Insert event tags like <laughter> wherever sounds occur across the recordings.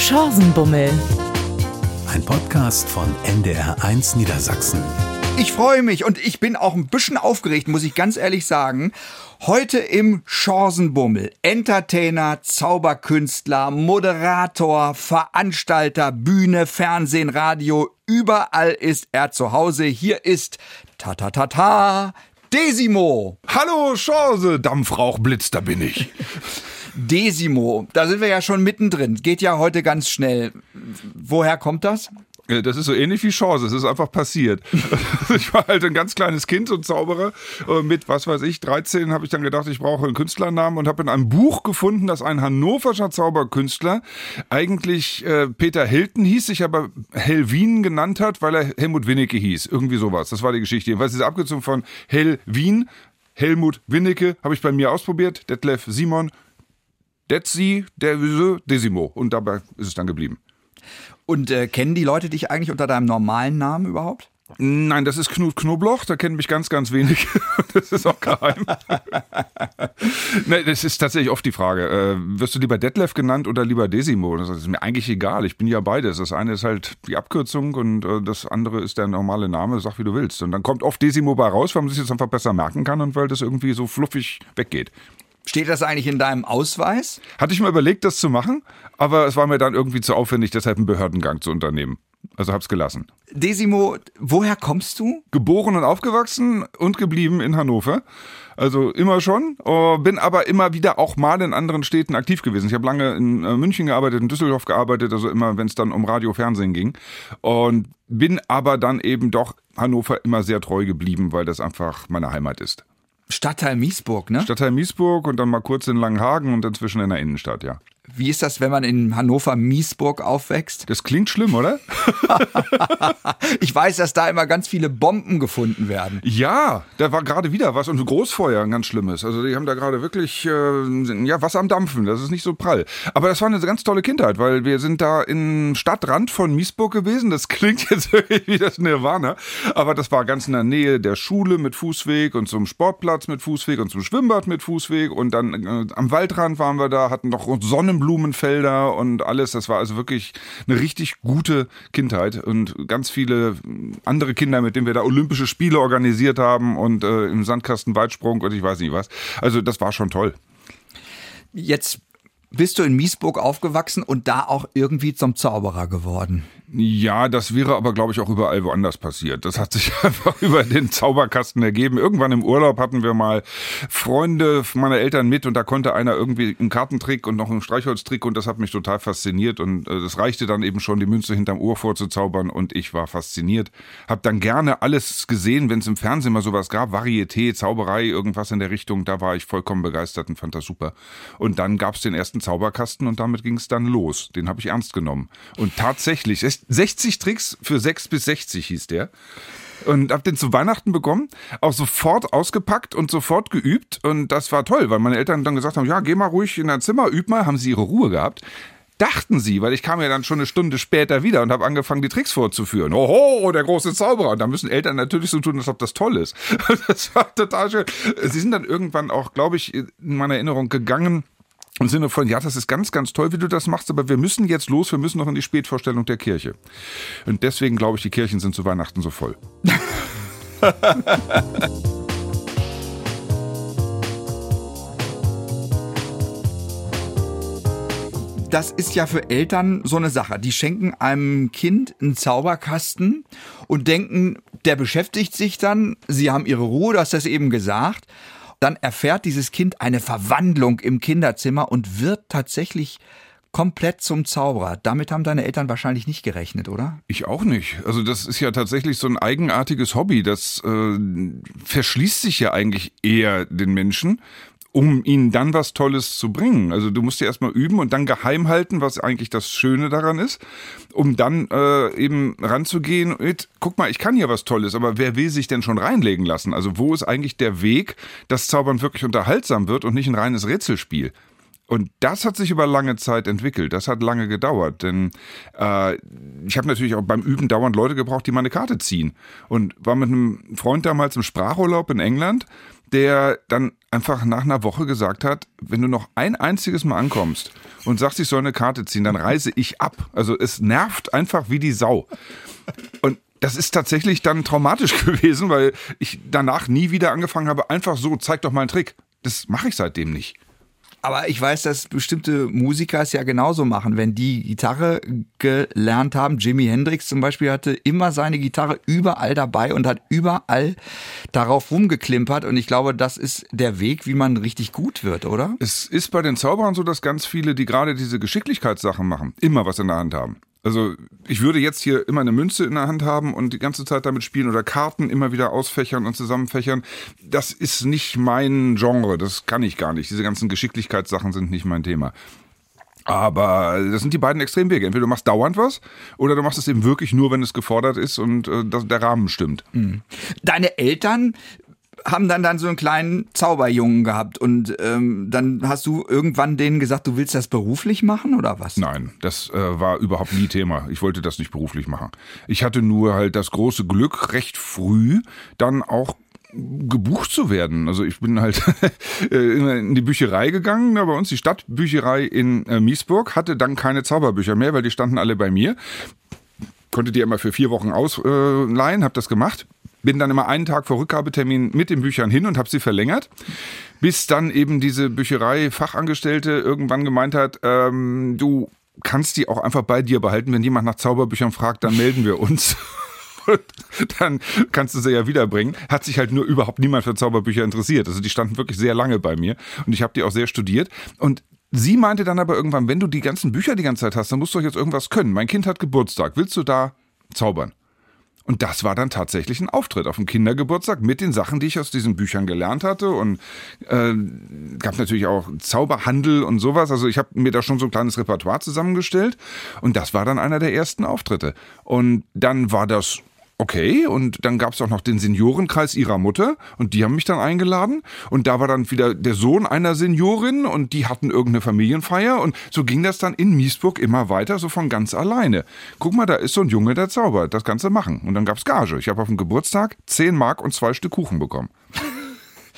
Chancenbummel. Ein Podcast von NDR1 Niedersachsen. Ich freue mich und ich bin auch ein bisschen aufgeregt, muss ich ganz ehrlich sagen. Heute im Chancenbummel. Entertainer, Zauberkünstler, Moderator, Veranstalter, Bühne, Fernsehen, Radio. Überall ist er zu Hause. Hier ist ta ta ta ta Desimo. Hallo Chance, Dampfrauchblitz, da bin ich. Desimo, da sind wir ja schon mittendrin. Geht ja heute ganz schnell. Woher kommt das? Äh, das ist so ähnlich wie Chance, es ist einfach passiert. <laughs> ich war halt ein ganz kleines Kind und Zauberer. Äh, mit, was weiß ich, 13 habe ich dann gedacht, ich brauche einen Künstlernamen und habe in einem Buch gefunden, dass ein hannoverscher Zauberkünstler eigentlich äh, Peter Hilton hieß, sich aber Helwin genannt hat, weil er Helmut Winnecke hieß. Irgendwie sowas. Das war die Geschichte. Jedenfalls diese Abkürzung von Helwin, Helmut Winnecke, habe ich bei mir ausprobiert. Detlef Simon, Detzi, der Desimo. Und dabei ist es dann geblieben. Und äh, kennen die Leute dich eigentlich unter deinem normalen Namen überhaupt? Nein, das ist Knut Knobloch, da kennen mich ganz, ganz wenig. <laughs> Das ist auch geheim. <laughs> nee, das ist tatsächlich oft die Frage. Äh, wirst du lieber Detlef genannt oder lieber Desimo? Das ist mir eigentlich egal. Ich bin ja beides. Das eine ist halt die Abkürzung und äh, das andere ist der normale Name. Sag, wie du willst. Und dann kommt oft Desimo bei raus, weil man sich das einfach besser merken kann und weil das irgendwie so fluffig weggeht. Steht das eigentlich in deinem Ausweis? Hatte ich mir überlegt, das zu machen, aber es war mir dann irgendwie zu aufwendig, deshalb einen Behördengang zu unternehmen. Also hab's gelassen. Desimo, woher kommst du? Geboren und aufgewachsen und geblieben in Hannover. Also immer schon, oh, bin aber immer wieder auch mal in anderen Städten aktiv gewesen. Ich habe lange in äh, München gearbeitet, in Düsseldorf gearbeitet, also immer, wenn es dann um Radio, Fernsehen ging. Und bin aber dann eben doch Hannover immer sehr treu geblieben, weil das einfach meine Heimat ist. Stadtteil Miesburg, ne? Stadtteil Miesburg und dann mal kurz in Langenhagen und inzwischen in der Innenstadt, ja. Wie ist das, wenn man in Hannover Miesburg aufwächst? Das klingt schlimm, oder? <laughs> ich weiß, dass da immer ganz viele Bomben gefunden werden. Ja, da war gerade wieder was und Großfeuer, ein ganz schlimmes. Also die haben da gerade wirklich äh, ja was am Dampfen. Das ist nicht so prall. Aber das war eine ganz tolle Kindheit, weil wir sind da im Stadtrand von Miesburg gewesen. Das klingt <laughs> jetzt wirklich wie das Nirvana, aber das war ganz in der Nähe der Schule mit Fußweg und zum Sportplatz mit Fußweg und zum Schwimmbad mit Fußweg und dann äh, am Waldrand waren wir da, hatten noch Sonnen Sonnenblumenfelder und alles. Das war also wirklich eine richtig gute Kindheit und ganz viele andere Kinder, mit denen wir da Olympische Spiele organisiert haben und äh, im Sandkasten Weitsprung und ich weiß nicht was. Also das war schon toll. Jetzt bist du in Miesburg aufgewachsen und da auch irgendwie zum Zauberer geworden. Ja, das wäre aber, glaube ich, auch überall woanders passiert. Das hat sich <laughs> einfach über den Zauberkasten ergeben. Irgendwann im Urlaub hatten wir mal Freunde meiner Eltern mit und da konnte einer irgendwie einen Kartentrick und noch einen Streichholztrick und das hat mich total fasziniert und äh, das reichte dann eben schon, die Münze hinterm Ohr vorzuzaubern und ich war fasziniert. Hab dann gerne alles gesehen, wenn es im Fernsehen mal sowas gab, Varieté, Zauberei, irgendwas in der Richtung, da war ich vollkommen begeistert und fand das super. Und dann gab es den ersten Zauberkasten und damit ging es dann los. Den habe ich ernst genommen. Und tatsächlich, 60 Tricks für 6 bis 60 hieß der. Und hab den zu Weihnachten bekommen, auch sofort ausgepackt und sofort geübt. Und das war toll, weil meine Eltern dann gesagt haben, ja, geh mal ruhig in dein Zimmer, üb mal, haben sie ihre Ruhe gehabt dachten sie, weil ich kam ja dann schon eine Stunde später wieder und habe angefangen, die Tricks vorzuführen. Oho, der große Zauberer. Und da müssen Eltern natürlich so tun, als ob das toll ist. <laughs> Das war total schön. Sie sind dann irgendwann auch, glaube ich, in meiner Erinnerung gegangen im Sinne von, ja, das ist ganz, ganz toll, wie du das machst, aber wir müssen jetzt los, wir müssen noch in die Spätvorstellung der Kirche. Und deswegen glaube ich, die Kirchen sind zu Weihnachten so voll. <laughs> das ist ja für Eltern so eine Sache. Die schenken einem Kind einen Zauberkasten und denken, der beschäftigt sich dann, sie haben ihre Ruhe, du hast das eben gesagt dann erfährt dieses Kind eine Verwandlung im Kinderzimmer und wird tatsächlich komplett zum Zauberer. Damit haben deine Eltern wahrscheinlich nicht gerechnet, oder? Ich auch nicht. Also das ist ja tatsächlich so ein eigenartiges Hobby. Das äh, verschließt sich ja eigentlich eher den Menschen um ihnen dann was Tolles zu bringen. Also du musst ja erstmal üben und dann geheim halten, was eigentlich das Schöne daran ist, um dann äh, eben ranzugehen mit, guck mal, ich kann hier was Tolles, aber wer will sich denn schon reinlegen lassen? Also wo ist eigentlich der Weg, dass Zaubern wirklich unterhaltsam wird und nicht ein reines Rätselspiel? Und das hat sich über lange Zeit entwickelt. Das hat lange gedauert. Denn äh, ich habe natürlich auch beim Üben dauernd Leute gebraucht, die meine Karte ziehen. Und war mit einem Freund damals im Sprachurlaub in England der dann einfach nach einer Woche gesagt hat, wenn du noch ein einziges Mal ankommst und sagst, ich soll eine Karte ziehen, dann reise ich ab. Also es nervt einfach wie die Sau. Und das ist tatsächlich dann traumatisch <laughs> gewesen, weil ich danach nie wieder angefangen habe, einfach so, zeig doch mal einen Trick. Das mache ich seitdem nicht. Aber ich weiß, dass bestimmte Musiker es ja genauso machen. Wenn die Gitarre gelernt haben, Jimi Hendrix zum Beispiel hatte immer seine Gitarre überall dabei und hat überall darauf rumgeklimpert. Und ich glaube, das ist der Weg, wie man richtig gut wird, oder? Es ist bei den Zauberern so, dass ganz viele, die gerade diese Geschicklichkeitssachen machen, immer was in der Hand haben. Also ich würde jetzt hier immer eine Münze in der Hand haben und die ganze Zeit damit spielen oder Karten immer wieder ausfächern und zusammenfächern. Das ist nicht mein Genre, das kann ich gar nicht. Diese ganzen Geschicklichkeitssachen sind nicht mein Thema. Aber das sind die beiden Extremwege. Entweder du machst dauernd was oder du machst es eben wirklich nur, wenn es gefordert ist und äh, der Rahmen stimmt. Mhm. Deine Eltern haben dann dann so einen kleinen Zauberjungen gehabt und ähm, dann hast du irgendwann denen gesagt, du willst das beruflich machen oder was? Nein, das äh, war überhaupt nie Thema. Ich wollte das nicht beruflich machen. Ich hatte nur halt das große Glück, recht früh dann auch gebucht zu werden. Also ich bin halt <laughs> in die Bücherei gegangen, da bei uns die Stadtbücherei in äh, Miesburg, hatte dann keine Zauberbücher mehr, weil die standen alle bei mir. Konnte die immer für vier Wochen ausleihen, habe das gemacht bin dann immer einen Tag vor Rückgabetermin mit den Büchern hin und habe sie verlängert, bis dann eben diese Bücherei-Fachangestellte irgendwann gemeint hat, ähm, du kannst die auch einfach bei dir behalten. Wenn jemand nach Zauberbüchern fragt, dann melden wir uns. <laughs> dann kannst du sie ja wiederbringen. Hat sich halt nur überhaupt niemand für Zauberbücher interessiert. Also die standen wirklich sehr lange bei mir und ich habe die auch sehr studiert. Und sie meinte dann aber irgendwann, wenn du die ganzen Bücher die ganze Zeit hast, dann musst du doch jetzt irgendwas können. Mein Kind hat Geburtstag. Willst du da zaubern? Und das war dann tatsächlich ein Auftritt auf dem Kindergeburtstag mit den Sachen, die ich aus diesen Büchern gelernt hatte. Und äh, gab natürlich auch Zauberhandel und sowas. Also ich habe mir da schon so ein kleines Repertoire zusammengestellt. Und das war dann einer der ersten Auftritte. Und dann war das okay, und dann gab es auch noch den Seniorenkreis ihrer Mutter und die haben mich dann eingeladen und da war dann wieder der Sohn einer Seniorin und die hatten irgendeine Familienfeier und so ging das dann in Miesburg immer weiter, so von ganz alleine. Guck mal, da ist so ein Junge, der zaubert, das Ganze machen. Und dann gab's Gage. Ich habe auf dem Geburtstag 10 Mark und zwei Stück Kuchen bekommen.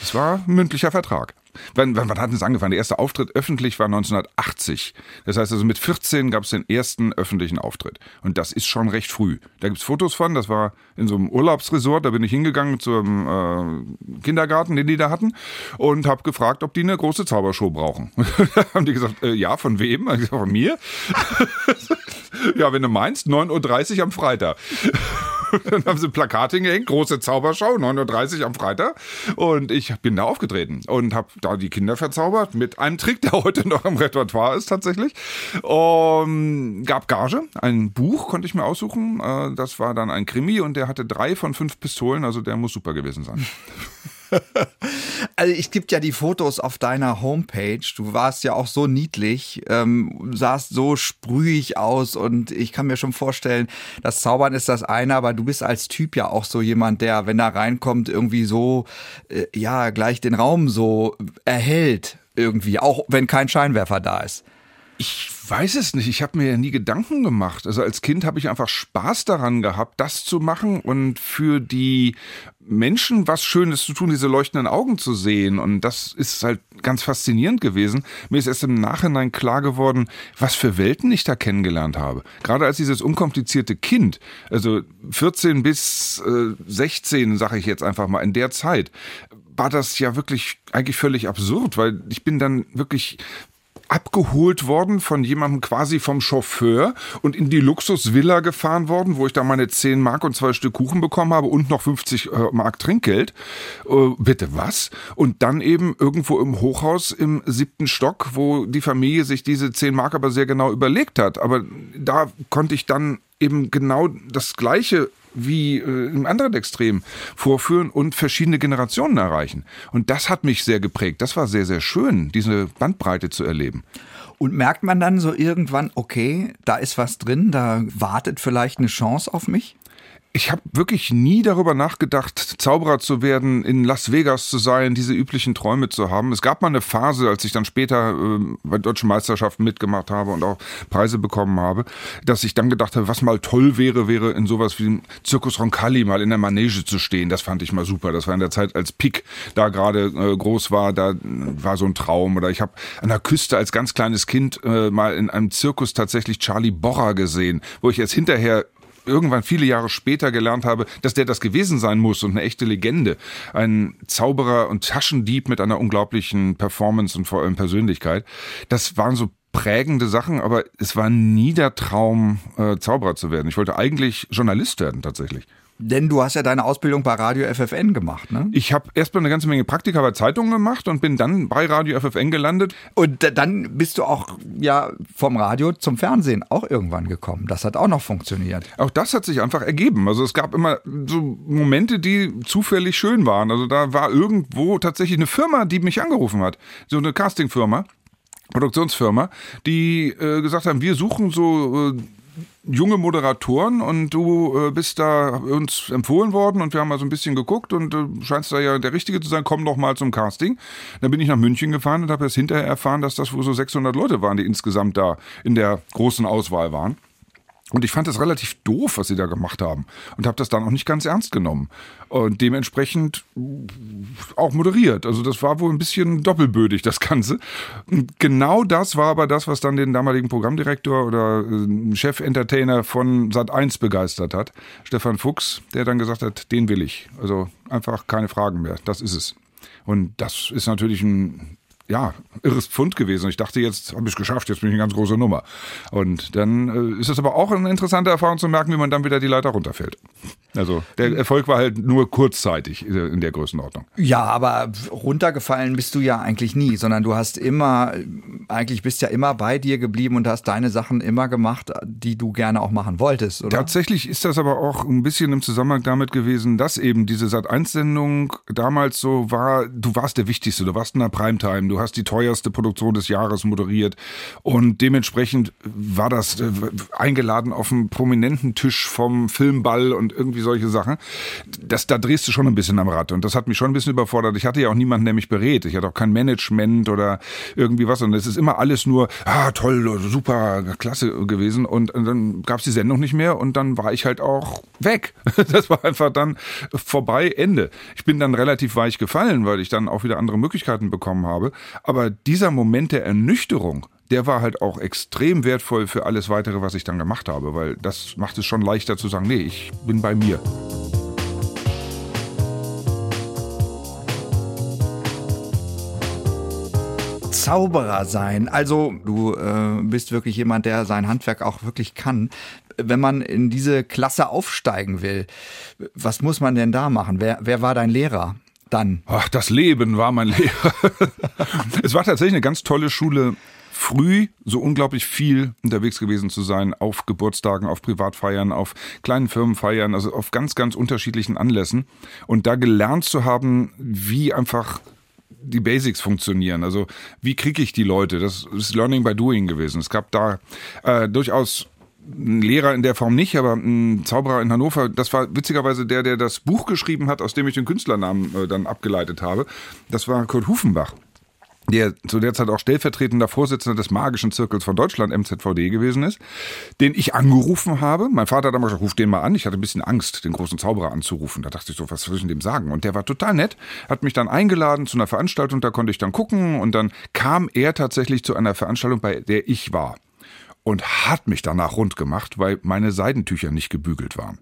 Das war mündlicher Vertrag. Wann, wann, wann hat es angefangen? Der erste Auftritt öffentlich war 1980. Das heißt also mit 14 gab es den ersten öffentlichen Auftritt. Und das ist schon recht früh. Da gibt es Fotos von, das war in so einem Urlaubsresort, da bin ich hingegangen zum äh, Kindergarten, den die da hatten, und habe gefragt, ob die eine große Zaubershow brauchen. da <laughs> haben die gesagt, äh, ja, von wem? Ich gesagt, von mir. <laughs> ja, wenn du meinst, 9.30 Uhr am Freitag. <laughs> dann haben sie ein Plakat hingehängt, große Zauberschau, 9.30 Uhr am Freitag. Und ich bin da aufgetreten und habe da die Kinder verzaubert mit einem Trick, der heute noch im Repertoire ist tatsächlich. Und gab Gage, ein Buch konnte ich mir aussuchen. Äh, das war dann ein Krimi und der hatte drei von fünf Pistolen, also der muss super gewesen sein. <laughs> <laughs> Also es gibt ja die Fotos auf deiner Homepage. Du warst ja auch so niedlich, ähm, sahst so sprühig aus und ich kann mir schon vorstellen, das Zaubern ist das eine, aber du bist als Typ ja auch so jemand, der, wenn er reinkommt, irgendwie so, äh, ja, gleich den Raum so erhält irgendwie, auch wenn kein Scheinwerfer da ist. Ich weiß es nicht. Ich habe mir ja nie Gedanken gemacht. Also als Kind habe ich einfach Spaß daran gehabt, das zu machen und für die Menschen was Schönes zu tun, diese leuchtenden Augen zu sehen. Und das ist halt ganz faszinierend gewesen. Mir ist erst im Nachhinein klar geworden, was für Welten ich da kennengelernt habe. Gerade als dieses unkomplizierte Kind, also 14 bis äh, 16, sage ich jetzt einfach mal, in der Zeit, war das ja wirklich eigentlich völlig absurd, weil ich bin dann wirklich abgeholt worden von jemandem quasi vom Chauffeur und in die Luxusvilla gefahren worden, wo ich da meine 10 Mark und zwei Stück Kuchen bekommen habe und noch 50 äh, Mark Trinkgeld. Äh, bitte was? Und dann eben irgendwo im Hochhaus im siebten Stock, wo die Familie sich diese 10 Mark aber sehr genau überlegt hat. Aber da konnte ich dann eben genau das Gleiche wie äh, im anderen Extrem vorführen und verschiedene Generationen erreichen. Und das hat mich sehr geprägt. Das war sehr, sehr schön, diese Bandbreite zu erleben. Und merkt man dann so irgendwann, okay, da ist was drin, da wartet vielleicht eine Chance auf mich? Ich habe wirklich nie darüber nachgedacht, Zauberer zu werden, in Las Vegas zu sein, diese üblichen Träume zu haben. Es gab mal eine Phase, als ich dann später äh, bei deutschen Meisterschaften mitgemacht habe und auch Preise bekommen habe, dass ich dann gedacht habe, was mal toll wäre, wäre in sowas wie dem Zirkus Roncalli mal in der Manege zu stehen. Das fand ich mal super. Das war in der Zeit, als Pick da gerade äh, groß war, da war so ein Traum. Oder ich habe an der Küste als ganz kleines Kind äh, mal in einem Zirkus tatsächlich Charlie Borra gesehen, wo ich jetzt hinterher irgendwann viele Jahre später gelernt habe, dass der das gewesen sein muss und eine echte Legende. Ein Zauberer und Taschendieb mit einer unglaublichen Performance und vor allem Persönlichkeit. Das waren so prägende Sachen, aber es war nie der Traum, äh, Zauberer zu werden. Ich wollte eigentlich Journalist werden tatsächlich. Denn du hast ja deine Ausbildung bei Radio FFN gemacht, ne? Ich habe erstmal eine ganze Menge Praktika bei Zeitungen gemacht und bin dann bei Radio FFN gelandet. Und dann bist du auch ja vom Radio zum Fernsehen auch irgendwann gekommen. Das hat auch noch funktioniert. Auch das hat sich einfach ergeben. Also es gab immer so Momente, die zufällig schön waren. Also da war irgendwo tatsächlich eine Firma, die mich angerufen hat. So eine Castingfirma. Produktionsfirma, die äh, gesagt haben, wir suchen so äh, junge Moderatoren und du äh, bist da uns empfohlen worden und wir haben mal so ein bisschen geguckt und äh, scheinst da ja der Richtige zu sein, komm doch mal zum Casting. Dann bin ich nach München gefahren und habe erst hinterher erfahren, dass das wohl so 600 Leute waren, die insgesamt da in der großen Auswahl waren. Und ich fand das relativ doof, was sie da gemacht haben. Und habe das dann auch nicht ganz ernst genommen. Und dementsprechend auch moderiert. Also das war wohl ein bisschen doppelbödig, das Ganze. Und genau das war aber das, was dann den damaligen Programmdirektor oder äh, Chef-Entertainer von Sat1 begeistert hat. Stefan Fuchs, der dann gesagt hat, den will ich. Also einfach keine Fragen mehr. Das ist es. Und das ist natürlich ein ja, irres Pfund gewesen. Ich dachte, jetzt habe ich es geschafft, jetzt bin ich eine ganz große Nummer. Und dann äh, ist es aber auch eine interessante Erfahrung zu merken, wie man dann wieder die Leiter runterfällt. Also der Erfolg war halt nur kurzzeitig äh, in der Größenordnung. Ja, aber runtergefallen bist du ja eigentlich nie, sondern du hast immer, eigentlich bist ja immer bei dir geblieben und hast deine Sachen immer gemacht, die du gerne auch machen wolltest, oder? Tatsächlich ist das aber auch ein bisschen im Zusammenhang damit gewesen, dass eben diese Sat1-Sendung damals so war, du warst der Wichtigste, du warst in der Primetime, du hast die teuerste Produktion des Jahres moderiert und dementsprechend war das äh, eingeladen auf einem prominenten Tisch vom Filmball und irgendwie solche Sachen. Das, da drehst du schon ein bisschen am Rad und das hat mich schon ein bisschen überfordert. Ich hatte ja auch niemanden, der mich berät. Ich hatte auch kein Management oder irgendwie was und es ist immer alles nur, ah, toll, super, klasse gewesen und, und dann gab es die Sendung nicht mehr und dann war ich halt auch weg. <laughs> Das war einfach dann vorbei, Ende. Ich bin dann relativ weich gefallen, weil ich dann auch wieder andere Möglichkeiten bekommen habe. Aber dieser Moment der Ernüchterung, der war halt auch extrem wertvoll für alles weitere, was ich dann gemacht habe, weil das macht es schon leichter zu sagen, nee, ich bin bei mir. Zauberer sein. Also du äh, bist wirklich jemand, der sein Handwerk auch wirklich kann. Wenn man in diese Klasse aufsteigen will, was muss man denn da machen? Wer, wer war dein Lehrer? Dann. Ach, das Leben war mein Lehrer. <laughs> es war tatsächlich eine ganz tolle Schule früh so unglaublich viel unterwegs gewesen zu sein, auf Geburtstagen, auf Privatfeiern, auf kleinen Firmenfeiern, also auf ganz, ganz unterschiedlichen Anlässen. Und da gelernt zu haben, wie einfach die Basics funktionieren. Also wie kriege ich die Leute? Das ist Learning by Doing gewesen. Es gab da äh, durchaus ein Lehrer in der Form nicht, aber ein Zauberer in Hannover, das war witzigerweise der, der das Buch geschrieben hat, aus dem ich den Künstlernamen äh, dann abgeleitet habe. Das war Kurt Hufenbach der zu der Zeit auch stellvertretender Vorsitzender des Magischen Zirkels von Deutschland, MZVD, gewesen ist, den ich angerufen habe. Mein Vater hat damals gesagt, ruf den mal an. Ich hatte ein bisschen Angst, den großen Zauberer anzurufen. Da dachte ich so, was soll ich denn dem sagen? Und der war total nett, hat mich dann eingeladen zu einer Veranstaltung, da konnte ich dann gucken und dann kam er tatsächlich zu einer Veranstaltung, bei der ich war. Und hat mich danach rund gemacht, weil meine Seidentücher nicht gebügelt waren.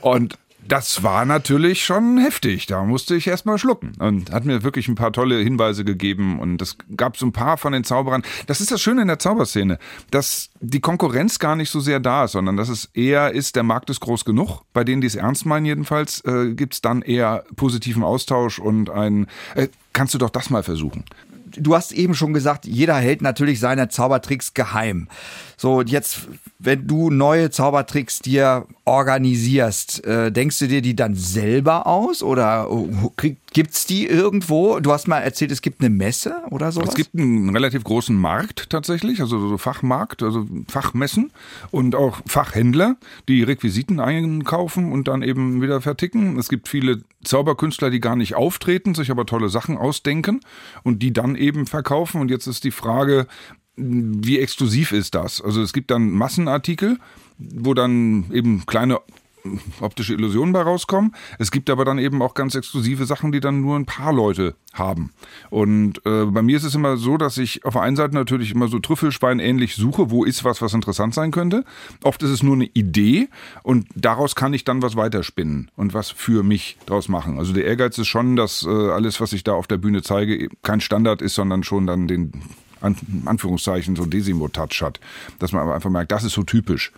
und das war natürlich schon heftig. Da musste ich erstmal schlucken und hat mir wirklich ein paar tolle Hinweise gegeben. Und es gab so ein paar von den Zauberern. Das ist das Schöne in der Zauberszene, dass die Konkurrenz gar nicht so sehr da ist, sondern dass es eher ist, der Markt ist groß genug. Bei denen, die es ernst meinen, jedenfalls, äh, gibt es dann eher positiven Austausch und ein, äh, kannst du doch das mal versuchen du hast eben schon gesagt, jeder hält natürlich seine Zaubertricks geheim. So, jetzt, wenn du neue Zaubertricks dir organisierst, äh, denkst du dir die dann selber aus oder uh, krieg, gibt's die irgendwo? Du hast mal erzählt, es gibt eine Messe oder sowas? Es gibt einen relativ großen Markt tatsächlich, also so Fachmarkt, also Fachmessen und auch Fachhändler, die Requisiten einkaufen und dann eben wieder verticken. Es gibt viele Zauberkünstler, die gar nicht auftreten, sich aber tolle Sachen ausdenken und die dann eben verkaufen. Und jetzt ist die Frage, wie exklusiv ist das? Also es gibt dann Massenartikel, wo dann eben kleine optische Illusionen bei rauskommen. Es gibt aber dann eben auch ganz exklusive Sachen, die dann nur ein paar Leute haben. Und äh, bei mir ist es immer so, dass ich auf der einen Seite natürlich immer so Trüffelschwein ähnlich suche, wo ist was, was interessant sein könnte. Oft ist es nur eine Idee und daraus kann ich dann was weiterspinnen und was für mich draus machen. Also der Ehrgeiz ist schon, dass äh, alles, was ich da auf der Bühne zeige, kein Standard ist, sondern schon dann den Anführungszeichen so Desimo-Touch hat. Dass man aber einfach merkt, das ist so typisch.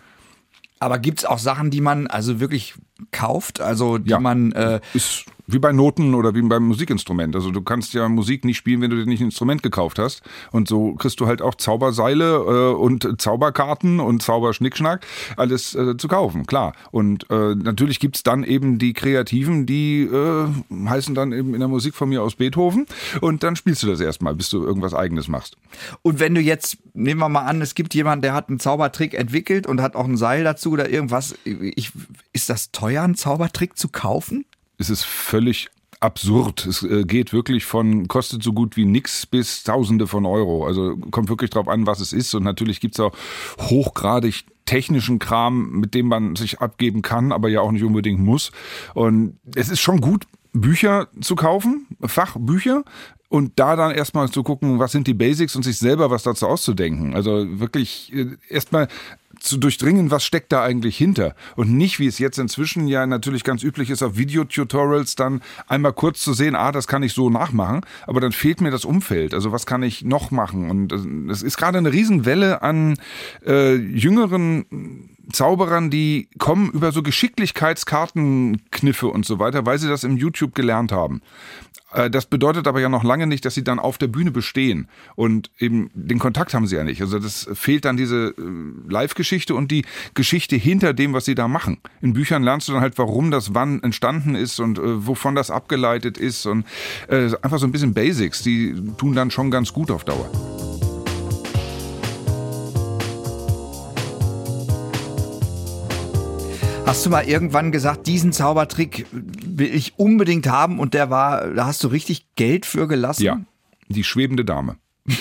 Aber gibt's auch Sachen, die man also wirklich kauft, also die Ja. man äh, Ist wie bei Noten oder wie beim Musikinstrument. Also du kannst ja Musik nicht spielen, wenn du dir nicht ein Instrument gekauft hast. Und so kriegst du halt auch Zauberseile äh, und Zauberkarten und Zauberschnickschnack alles äh, zu kaufen, klar. Und äh, natürlich gibt's dann eben die Kreativen, die äh, heißen dann eben in der Musik von mir aus Beethoven. Und dann spielst du das erstmal, bis du irgendwas eigenes machst. Und wenn du jetzt, nehmen wir mal an, es gibt jemanden, der hat einen Zaubertrick entwickelt und hat auch ein Seil dazu oder irgendwas. Ich, ist das teuer, einen Zaubertrick zu kaufen? Es ist völlig absurd. Es äh, geht wirklich von kostet so gut wie nix bis Tausende von Euro. Also kommt wirklich drauf an, was es ist. Und natürlich gibt's auch hochgradig technischen Kram, mit dem man sich abgeben kann, aber ja auch nicht unbedingt muss. Und es ist schon gut, Bücher zu kaufen, Fachbücher. Und da dann erstmal zu gucken, was sind die Basics und sich selber was dazu auszudenken. Also wirklich äh, erstmal zu durchdringen, was steckt da eigentlich hinter. Und nicht, wie es jetzt inzwischen ja natürlich ganz üblich ist, auf Videotutorials dann einmal kurz zu sehen, ah, das kann ich so nachmachen, aber dann fehlt mir das Umfeld. Also was kann ich noch machen? Und äh, es ist gerade eine Riesenwelle an äh, jüngeren Zauberern, die kommen über so Geschicklichkeitskartenkniffe und so weiter, weil sie das im YouTube gelernt haben. Äh, Das bedeutet aber ja noch lange nicht, dass sie dann auf der Bühne bestehen. Und eben den Kontakt haben sie ja nicht. Also das fehlt dann diese äh, Live-Geschichte und die Geschichte hinter dem, was sie da machen. In Büchern lernst du dann halt, warum das wann entstanden ist und äh, wovon das abgeleitet ist. Und äh, einfach so ein bisschen Basics, die tun dann schon ganz gut auf Dauer. Hast du mal irgendwann gesagt, diesen Zaubertrick will ich unbedingt haben und der war, da hast du richtig Geld für gelassen? Ja, die schwebende Dame. <laughs>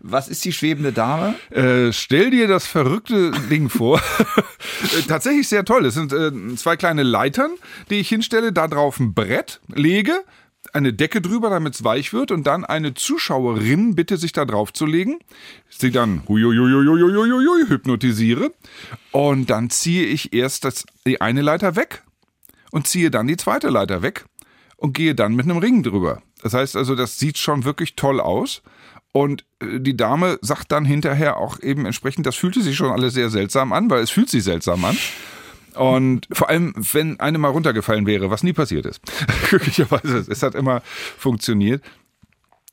Was ist die schwebende Dame? Äh, stell dir das verrückte Ding vor. <laughs> Äh, Tatsächlich sehr toll. Es sind äh, zwei kleine Leitern, die ich hinstelle, da drauf ein Brett lege, eine Decke drüber, damit es weich wird und dann eine Zuschauerin bitte, sich da drauf zu legen. Sie dann hypnotisiere und dann ziehe ich erst das, die eine Leiter weg und ziehe dann die zweite Leiter weg und gehe dann mit einem Ring drüber. Das heißt also, das sieht schon wirklich toll aus. Und äh, die Dame sagt dann hinterher auch eben entsprechend, das fühlte sich schon alles sehr seltsam an, weil es fühlt sich seltsam an. Und vor allem, wenn eine mal runtergefallen wäre, was nie passiert ist. <laughs> Glücklicherweise, es hat immer funktioniert.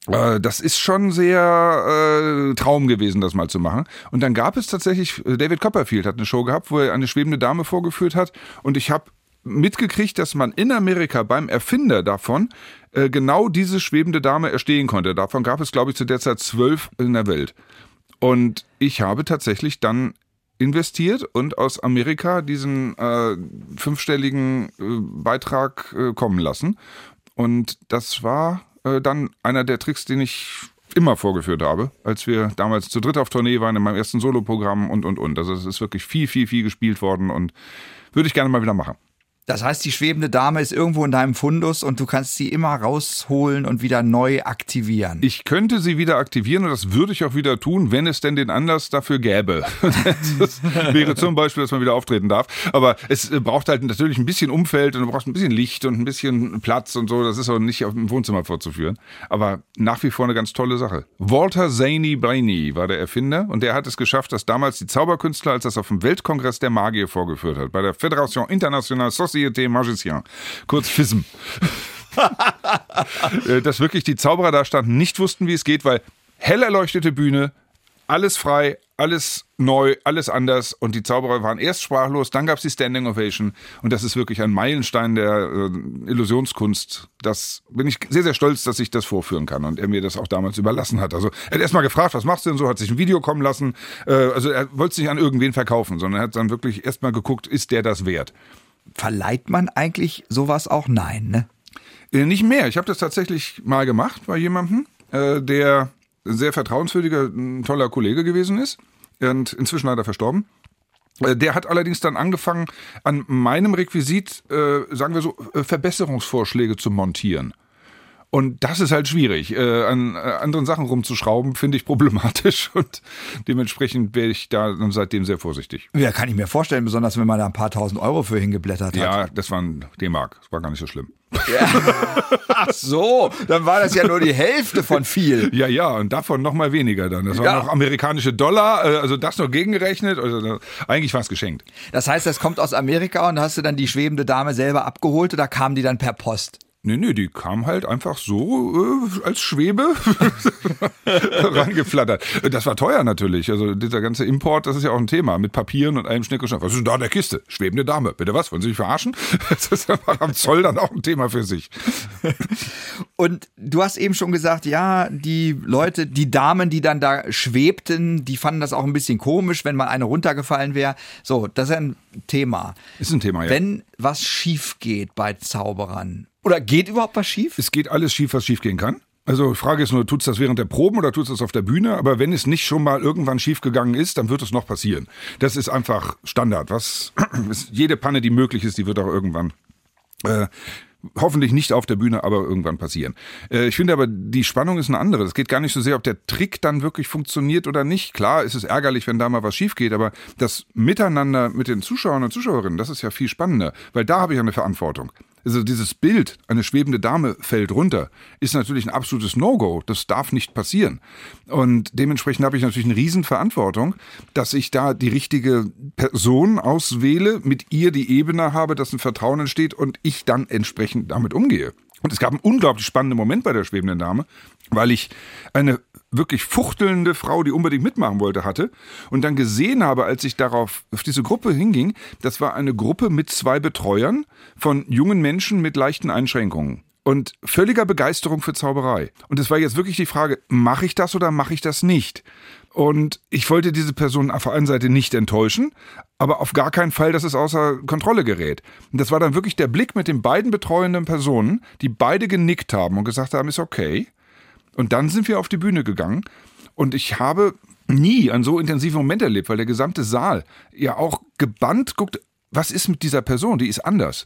Äh, Das ist schon sehr äh, Traum gewesen, das mal zu machen. Und dann gab es tatsächlich, äh, David Copperfield hat eine Show gehabt, wo er eine schwebende Dame vorgeführt hat. Und ich habe mitgekriegt, dass man in Amerika beim Erfinder davon äh, genau diese schwebende Dame erstehen konnte. Davon gab es, glaube ich, zu der Zeit zwölf in der Welt. Und ich habe tatsächlich dann investiert und aus Amerika diesen äh, fünfstelligen äh, Beitrag äh, kommen lassen. Und das war äh, dann einer der Tricks, den ich immer vorgeführt habe, als wir damals zu dritt auf Tournee waren in meinem ersten Soloprogramm und und und. Also es ist wirklich viel, viel, viel gespielt worden und würde ich gerne mal wieder machen. Das heißt, die schwebende Dame ist irgendwo in deinem Fundus und du kannst sie immer rausholen und wieder neu aktivieren. Ich könnte sie wieder aktivieren und das würde ich auch wieder tun, wenn es denn den Anlass dafür gäbe. <laughs> Das wäre zum Beispiel, dass man wieder auftreten darf. Aber es äh, braucht halt natürlich ein bisschen Umfeld und du brauchst ein bisschen Licht und ein bisschen Platz und so. Das ist auch nicht dem Wohnzimmer vorzuführen. Aber nach wie vor eine ganz tolle Sache. Walter Zaney Brainy war der Erfinder und der hat es geschafft, dass damals die Zauberkünstler, als das auf dem Weltkongress der Magier vorgeführt hat, bei der Fédération Internationale Société Magicien, kurz FISM, <laughs> äh, dass wirklich die Zauberer da standen, nicht wussten, wie es geht, weil hell erleuchtete Bühne, alles frei, alles neu, alles anders und die Zauberer waren erst sprachlos, dann gab es die Standing Ovation und das ist wirklich ein Meilenstein der äh, Illusionskunst. Das bin ich sehr, sehr stolz, dass ich das vorführen kann und er mir das auch damals überlassen hat. Also er hat erstmal gefragt, was machst du denn so, hat sich ein Video kommen lassen. Äh, also er wollte es nicht an irgendwen verkaufen, sondern er hat dann wirklich erstmal geguckt, ist der das wert? Verleiht man eigentlich sowas auch? Nein, ne? Äh, nicht mehr. Ich habe das tatsächlich mal gemacht bei jemandem, äh, der sehr vertrauenswürdiger, ein toller Kollege gewesen ist. Und inzwischen leider verstorben. Äh, Der hat allerdings dann angefangen, an meinem Requisit, äh, sagen wir so, äh, Verbesserungsvorschläge zu montieren. Und das ist halt schwierig. Äh, an äh, anderen Sachen rumzuschrauben, finde ich problematisch. <laughs> Und dementsprechend wäre ich da seitdem sehr vorsichtig. Ja, kann ich mir vorstellen, besonders wenn man da ein paar tausend Euro für hingeblättert hat. Ja, das war ein D-Mark. Das war gar nicht so schlimm. <laughs> Ach so, dann war das ja nur die Hälfte von viel. Ja, ja, und davon noch mal weniger dann. Das waren Ja. noch amerikanische Dollar, äh, also das noch gegengerechnet. Also, eigentlich war es geschenkt. Das heißt, das kommt aus Amerika und hast du dann die schwebende Dame selber abgeholt oder kam die dann per Post? Nee, nee, die kam halt einfach so äh, als Schwebe <laughs> rangeflattert. Das war teuer natürlich. Also dieser ganze Import, das ist ja auch ein Thema mit Papieren und allem Schnick und Schnack. Was ist denn da in der Kiste? Schwebende Dame. Bitte was? Wollen Sie mich verarschen? <laughs> Das ist einfach am Zoll dann auch ein Thema für sich. <laughs> Und du hast eben schon gesagt, ja, die Leute, die Damen, die dann da schwebten, die fanden das auch ein bisschen komisch, wenn mal eine runtergefallen wäre. So, das ist ein Thema. Ist ein Thema, ja. Wenn was schief geht bei Zauberern, oder geht überhaupt was schief? es geht alles schief, was schief gehen kann. Also Frage ist nur, tut's das während der Proben oder tut's das auf der Bühne? Aber wenn es nicht schon mal irgendwann schief gegangen ist, dann wird es noch passieren. Das ist einfach Standard. Was <clears throat> ist, jede Panne, die möglich ist, die wird auch irgendwann äh, hoffentlich nicht auf der Bühne, aber irgendwann passieren. Äh, ich finde aber, die Spannung ist eine andere. Es geht gar nicht so sehr, ob der Trick dann wirklich funktioniert oder nicht. Klar ist es ärgerlich, wenn da mal was schief geht, aber das Miteinander mit den Zuschauern und Zuschauerinnen, das ist ja viel spannender, weil da habe ich eine Verantwortung. Also dieses Bild, eine schwebende Dame fällt runter, ist natürlich ein absolutes No-Go. Das darf nicht passieren. Und dementsprechend habe ich natürlich eine Riesenverantwortung, dass ich da die richtige Person auswähle, mit ihr die Ebene habe, dass ein Vertrauen entsteht und ich dann entsprechend damit umgehe. Und es gab einen unglaublich spannenden Moment bei der schwebenden Dame, weil ich eine wirklich fuchtelnde Frau, die unbedingt mitmachen wollte, hatte und dann gesehen habe, als ich darauf auf diese Gruppe hinging, das war eine Gruppe mit zwei Betreuern von jungen Menschen mit leichten Einschränkungen und völliger Begeisterung für Zauberei. Und es war jetzt wirklich die Frage, mache ich das oder mache ich das nicht? Und ich wollte diese Person auf der einen Seite nicht enttäuschen, aber auf gar keinen Fall, dass es außer Kontrolle gerät. Und das war dann wirklich der Blick mit den beiden betreuenden Personen, die beide genickt haben und gesagt haben, ist okay. Und dann sind wir auf die Bühne gegangen und ich habe nie einen so intensiven Moment erlebt, weil der gesamte Saal ja auch gebannt guckt, was ist mit dieser Person, die ist anders.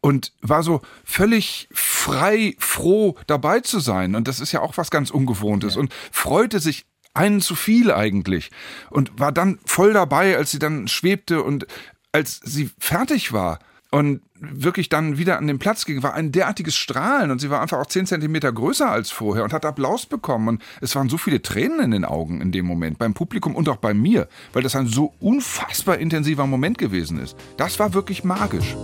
Und war so völlig frei, froh dabei zu sein. Und das ist ja auch was ganz Ungewohntes. Und freute sich einen zu viel eigentlich. Und war dann voll dabei, als sie dann schwebte und als sie fertig war und wirklich dann wieder an den Platz ging, war ein derartiges Strahlen und sie war einfach auch zehn Zentimeter größer als vorher und hat Applaus bekommen und es waren so viele Tränen in den Augen in dem Moment, beim Publikum und auch bei mir, weil das ein so unfassbar intensiver Moment gewesen ist. Das war wirklich magisch.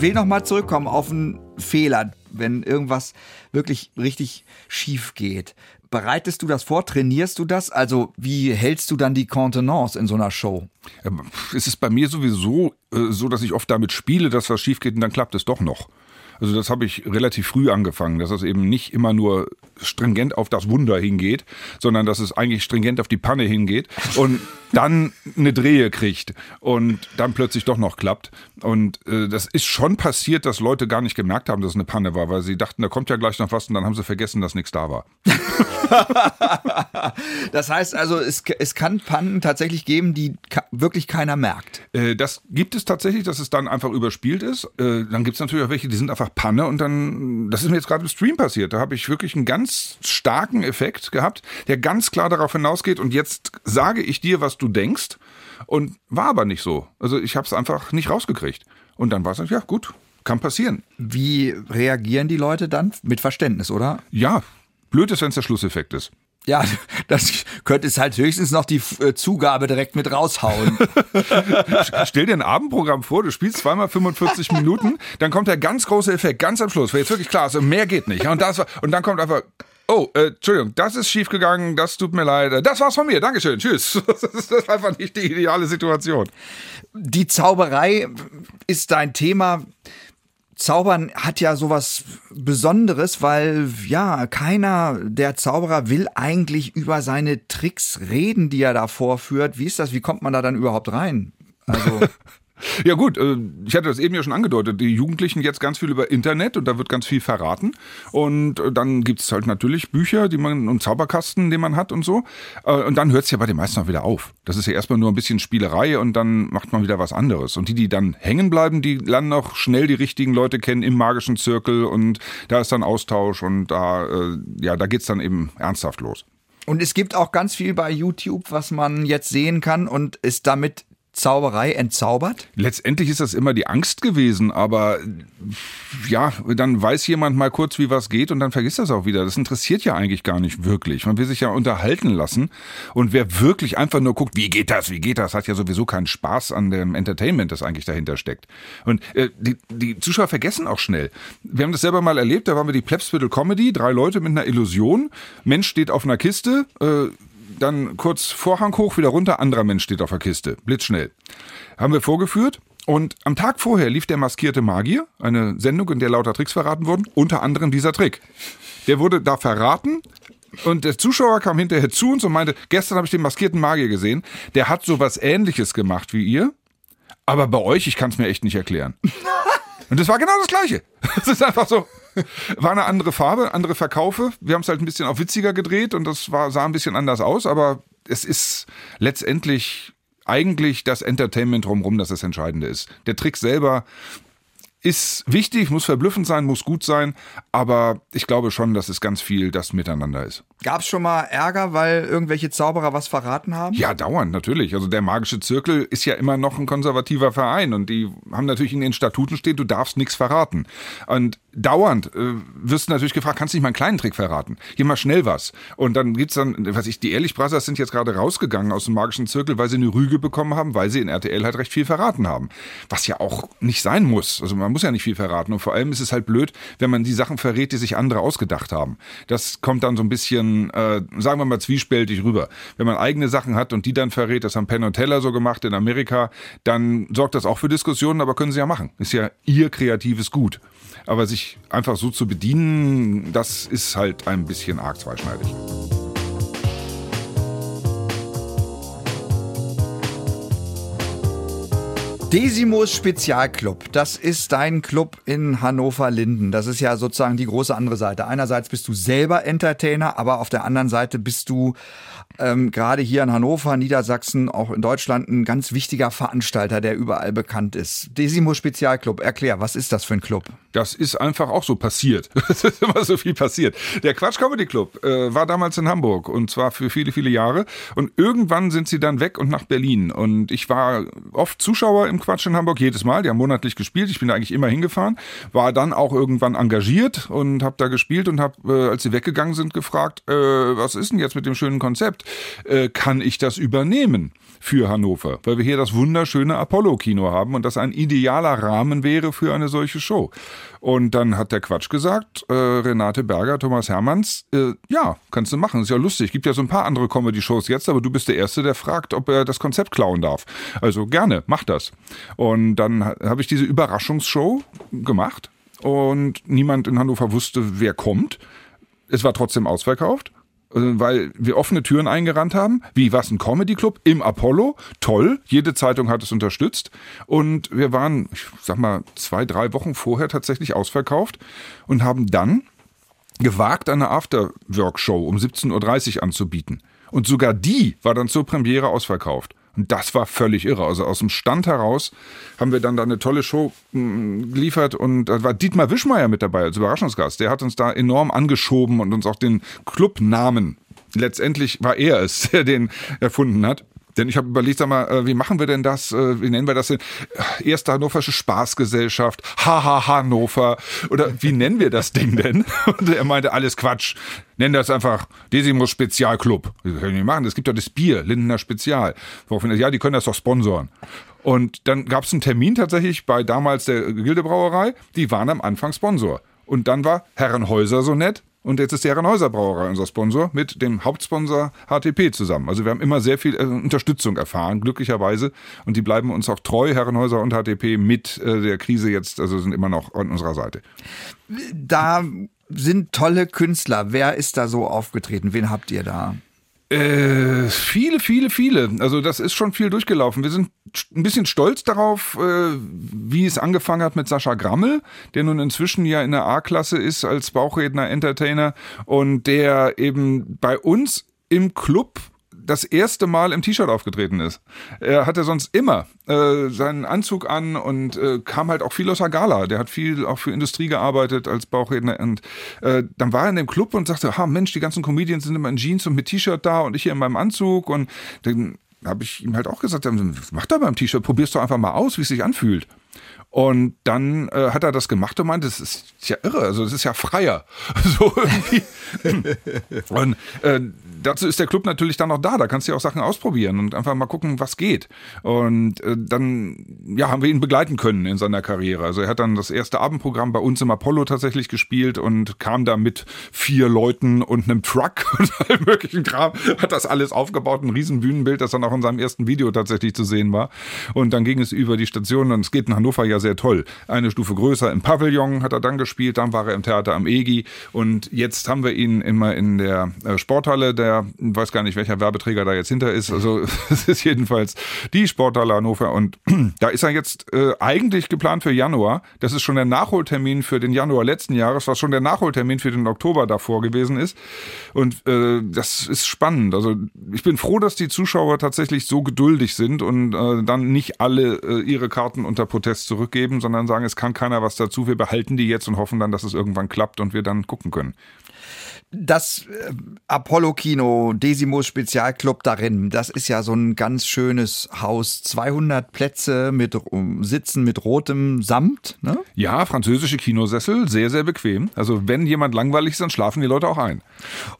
will noch mal zurückkommen auf einen Fehler, wenn irgendwas wirklich richtig schief geht. Bereitest du das vor? Trainierst du das? Also wie hältst du dann die Kontenance in so einer Show? Ähm, Es ist bei mir sowieso äh, so, dass ich oft damit spiele, dass was schief geht und dann klappt es doch noch. Also das habe ich relativ früh angefangen, dass es eben nicht immer nur stringent auf das Wunder hingeht, sondern dass es eigentlich stringent auf die Panne hingeht und dann eine Drehe kriegt und dann plötzlich doch noch klappt. Und äh, das ist schon passiert, dass Leute gar nicht gemerkt haben, dass es eine Panne war, weil sie dachten, da kommt ja gleich noch was und dann haben sie vergessen, dass nichts da war. <laughs> Das heißt also, es, es kann Pannen tatsächlich geben, die ka wirklich keiner merkt. Äh, Das gibt es tatsächlich, dass es dann einfach überspielt ist. Äh, Dann gibt es natürlich auch welche, die sind einfach Panne und dann, das ist mir jetzt gerade im Stream passiert. Da habe ich wirklich einen ganz starken Effekt gehabt, der ganz klar darauf hinausgeht und jetzt sage ich dir, was du denkst und war aber nicht so. Also ich habe es einfach nicht rausgekriegt. Und dann war es, ja gut, kann passieren. Wie reagieren die Leute dann? Mit Verständnis, oder? Ja, blöd ist, wenn es der Schlusseffekt ist. Ja, <laughs> das könnte es halt höchstens noch die äh, Zugabe direkt mit raushauen. <laughs> Stell dir ein Abendprogramm vor, du spielst zweimal 45 Minuten, dann kommt der ganz große Effekt, ganz am Schluss, weil jetzt wirklich klar ist, mehr geht nicht. Und, das, und dann kommt einfach, oh, äh, Entschuldigung, das ist schiefgegangen, das tut mir leid. Das war's von mir, Dankeschön, tschüss. <laughs> Das ist einfach nicht die ideale Situation. Die Zauberei ist dein Thema. Zaubern hat ja sowas Besonderes, weil ja, keiner der Zauberer will eigentlich über seine Tricks reden, die er da vorführt. Wie ist das? Wie kommt man da dann überhaupt rein? Also <laughs> Ja gut, äh, ich hatte das eben ja schon angedeutet. Die Jugendlichen jetzt ganz viel über Internet und da wird ganz viel verraten. Und äh, dann gibt es halt natürlich Bücher, die man und Zauberkasten, den man hat und so. Äh, und dann hört es ja bei den meisten auch wieder auf. Das ist ja erstmal nur ein bisschen Spielerei und dann macht man wieder was anderes. Und die, die dann hängen bleiben, die lernen auch schnell die richtigen Leute kennen im magischen Zirkel und da ist dann Austausch und da, ja, da geht's dann eben ernsthaft los. Und es gibt auch ganz viel bei YouTube, was man jetzt sehen kann und ist damit Zauberei entzaubert? Letztendlich ist das immer die Angst gewesen, aber ja, dann weiß jemand mal kurz, wie was geht und dann vergisst das auch wieder. Das interessiert ja eigentlich gar nicht wirklich. Man will sich ja unterhalten lassen und wer wirklich einfach nur guckt, wie geht das, wie geht das, hat ja sowieso keinen Spaß an dem Entertainment, das eigentlich dahinter steckt. Und äh, die, die Zuschauer vergessen auch schnell. Wir haben das selber mal erlebt, da waren wir die Plebsviertel Comedy, drei Leute mit einer Illusion, Mensch steht auf einer Kiste, äh, dann kurz Vorhang hoch, wieder runter, anderer Mensch steht auf der Kiste. Blitzschnell. Haben wir vorgeführt. Und am Tag vorher lief der maskierte Magier, eine Sendung, in der lauter Tricks verraten wurden, unter anderem dieser Trick. Der wurde da verraten, und der Zuschauer kam hinterher zu uns und meinte, gestern habe ich den maskierten Magier gesehen, der hat so was ähnliches gemacht wie ihr, aber bei euch, ich kann es mir echt nicht erklären. Und das war genau das Gleiche. <laughs> Das ist einfach so, <laughs> war eine andere Farbe, andere Verkaufe. Wir haben es halt ein bisschen auf witziger gedreht und das war, sah ein bisschen anders aus, aber es ist letztendlich eigentlich das Entertainment drumherum, das das Entscheidende ist. Der Trick selber ist wichtig, muss verblüffend sein, muss gut sein, aber ich glaube schon, dass es ganz viel das Miteinander ist. Gab es schon mal Ärger, weil irgendwelche Zauberer was verraten haben? Ja, dauernd, natürlich. Also der Magische Zirkel ist ja immer noch ein konservativer Verein und die haben natürlich in den Statuten steht, du darfst nichts verraten. Und dauernd äh, wirst du natürlich gefragt, kannst du nicht mal einen kleinen Trick verraten? Geh mal schnell was. Und dann gibt's dann, was ich, die Ehrlich Brothers sind jetzt gerade rausgegangen aus dem Magischen Zirkel, weil sie eine Rüge bekommen haben, weil sie in RTL halt recht viel verraten haben. Was ja auch nicht sein muss. Also man muss ja nicht viel verraten. Und vor allem ist es halt blöd, wenn man die Sachen verrät, die sich andere ausgedacht haben. Das kommt dann so ein bisschen, äh, sagen wir mal, zwiespältig rüber. Wenn man eigene Sachen hat und die dann verrät, das haben Penn und Teller so gemacht in Amerika, dann sorgt das auch für Diskussionen, aber können sie ja machen. Ist ja ihr kreatives Gut. Aber sich einfach so zu bedienen, das ist halt ein bisschen arg zweischneidig. Desimos Spezialclub, das ist dein Club in Hannover-Linden. Das ist ja sozusagen die große andere Seite. Einerseits bist du selber Entertainer, aber auf der anderen Seite bist du ähm, gerade hier in Hannover, Niedersachsen, auch in Deutschland ein ganz wichtiger Veranstalter, der überall bekannt ist. Desimo Spezialclub, erklär, was ist das für ein Club? Das ist einfach auch so passiert. <laughs> Es ist immer so viel passiert. Der Quatsch Comedy Club äh, war damals in Hamburg und zwar für viele, viele Jahre. Und irgendwann sind sie dann weg und nach Berlin. Und ich war oft Zuschauer im Quatsch in Hamburg, jedes Mal. Die haben monatlich gespielt. Ich bin da eigentlich immer hingefahren. War dann auch irgendwann engagiert und habe da gespielt und habe, äh, als sie weggegangen sind, gefragt, äh, was ist denn jetzt mit dem schönen Konzept? Äh, kann ich das übernehmen für Hannover? Weil wir hier das wunderschöne Apollo-Kino haben und das ein idealer Rahmen wäre für eine solche Show. Und dann hat der Quatsch gesagt, äh, Renate Berger, Thomas Hermanns, äh, ja, kannst du machen, ist ja lustig. Gibt ja so ein paar andere Comedy-Shows jetzt, aber du bist der Erste, der fragt, ob er das Konzept klauen darf. Also gerne, mach das. Und dann habe ich diese Überraschungsshow gemacht und niemand in Hannover wusste, wer kommt. Es war trotzdem ausverkauft. Äh, weil wir offene Türen eingerannt haben. Wie was ein Comedy Club im Apollo? Toll. Jede Zeitung hat es unterstützt. Und wir waren, ich sag mal, zwei, drei Wochen vorher tatsächlich ausverkauft und haben dann gewagt, eine Afterwork-Show um 17.30 Uhr anzubieten. Und sogar die war dann zur Premiere ausverkauft. Und das war völlig irre. Also aus dem Stand heraus haben wir dann da eine tolle Show mm, geliefert und da war Dietmar Wischmeier mit dabei als Überraschungsgast. Der hat uns da enorm angeschoben und uns auch den Clubnamen, letztendlich war er es, <laughs> der den erfunden hat, Denn ich habe überlegt, sag mal, äh, wie machen wir denn das? Äh, wie nennen wir das denn? Erste Hannoversche Spaßgesellschaft, Haha Hannover. Oder wie nennen wir das Ding denn? <laughs> Und er meinte, alles Quatsch. Nennen das einfach Desimus Spezialclub. Das können wir machen. Es gibt doch das Bier, Lindener Spezial. Woraufhin, ja, die können das doch sponsoren. Und dann gab es einen Termin tatsächlich bei damals der Gildebrauerei. Die waren am Anfang Sponsor. Und dann war Herrenhäuser so nett, und jetzt ist die Herrenhäuser Brauerei unser Sponsor mit dem Hauptsponsor HTP zusammen. Also wir haben immer sehr viel äh, Unterstützung erfahren, glücklicherweise. Und die bleiben uns auch treu, Herrenhäuser und HTP, mit äh, der Krise jetzt, also sind immer noch an unserer Seite. Da sind tolle Künstler. Wer ist da so aufgetreten? Wen habt ihr da? Äh, viele, viele, viele. Also das ist schon viel durchgelaufen. Wir sind ein bisschen stolz darauf, äh, wie es angefangen hat mit Sascha Grammel, der nun inzwischen ja in der A-Klasse ist als Bauchredner, Entertainer und der eben bei uns im Club das erste Mal im T-Shirt aufgetreten ist. Er hatte sonst immer äh, seinen Anzug an und äh, kam halt auch viel aus der Gala. Der hat viel auch für Industrie gearbeitet als Bauchredner. Und äh, dann war er in dem Club und sagte, ha Mensch, die ganzen Comedians sind immer in Jeans und mit T-Shirt da und ich hier in meinem Anzug. Und dann habe ich ihm halt auch gesagt, mach doch beim T-Shirt, probier's doch einfach mal aus, wie es sich anfühlt. Und dann äh, hat er das gemacht und meinte, das ist ja irre, also das ist ja freier. <laughs> So irgendwie. <laughs> und äh, dazu ist der Club natürlich dann noch da. Da kannst du ja auch Sachen ausprobieren und einfach mal gucken, was geht. Und äh, dann ja, haben wir ihn begleiten können in seiner Karriere. Also er hat dann das erste Abendprogramm bei uns im Apollo tatsächlich gespielt und kam da mit vier Leuten und einem Truck <laughs> und allem möglichen Kram. Hat das alles aufgebaut, ein riesen Bühnenbild, das dann auch in seinem ersten Video tatsächlich zu sehen war. Und dann ging es über die Station und es geht in Hannover ja sehr toll. Eine Stufe größer im Pavillon hat er dann gespielt, dann war er im Theater am EGI und jetzt haben wir ihn immer in der äh, Sporthalle der weiß gar nicht, welcher Werbeträger da jetzt hinter ist. Also <laughs> es ist jedenfalls die Sporthalle Hannover und <clears throat> da ist er jetzt äh, eigentlich geplant für Januar. Das ist schon der Nachholtermin für den Januar letzten Jahres, was schon der Nachholtermin für den Oktober davor gewesen ist. Und äh, das ist spannend. Also ich bin froh, dass die Zuschauer tatsächlich so geduldig sind und äh, dann nicht alle äh, ihre Karten unter Protest zurückgeben, sondern sagen, es kann keiner was dazu. Wir behalten die jetzt und hoffen dann, dass es irgendwann klappt und wir dann gucken können das äh, Apollo-Kino, Desimus Spezialclub darin, das ist ja so ein ganz schönes Haus. 200 Plätze mit Sitzen mit rotem Samt, ne? Ja, französische Kinosessel, sehr, sehr bequem. Also wenn jemand langweilig ist, dann schlafen die Leute auch ein.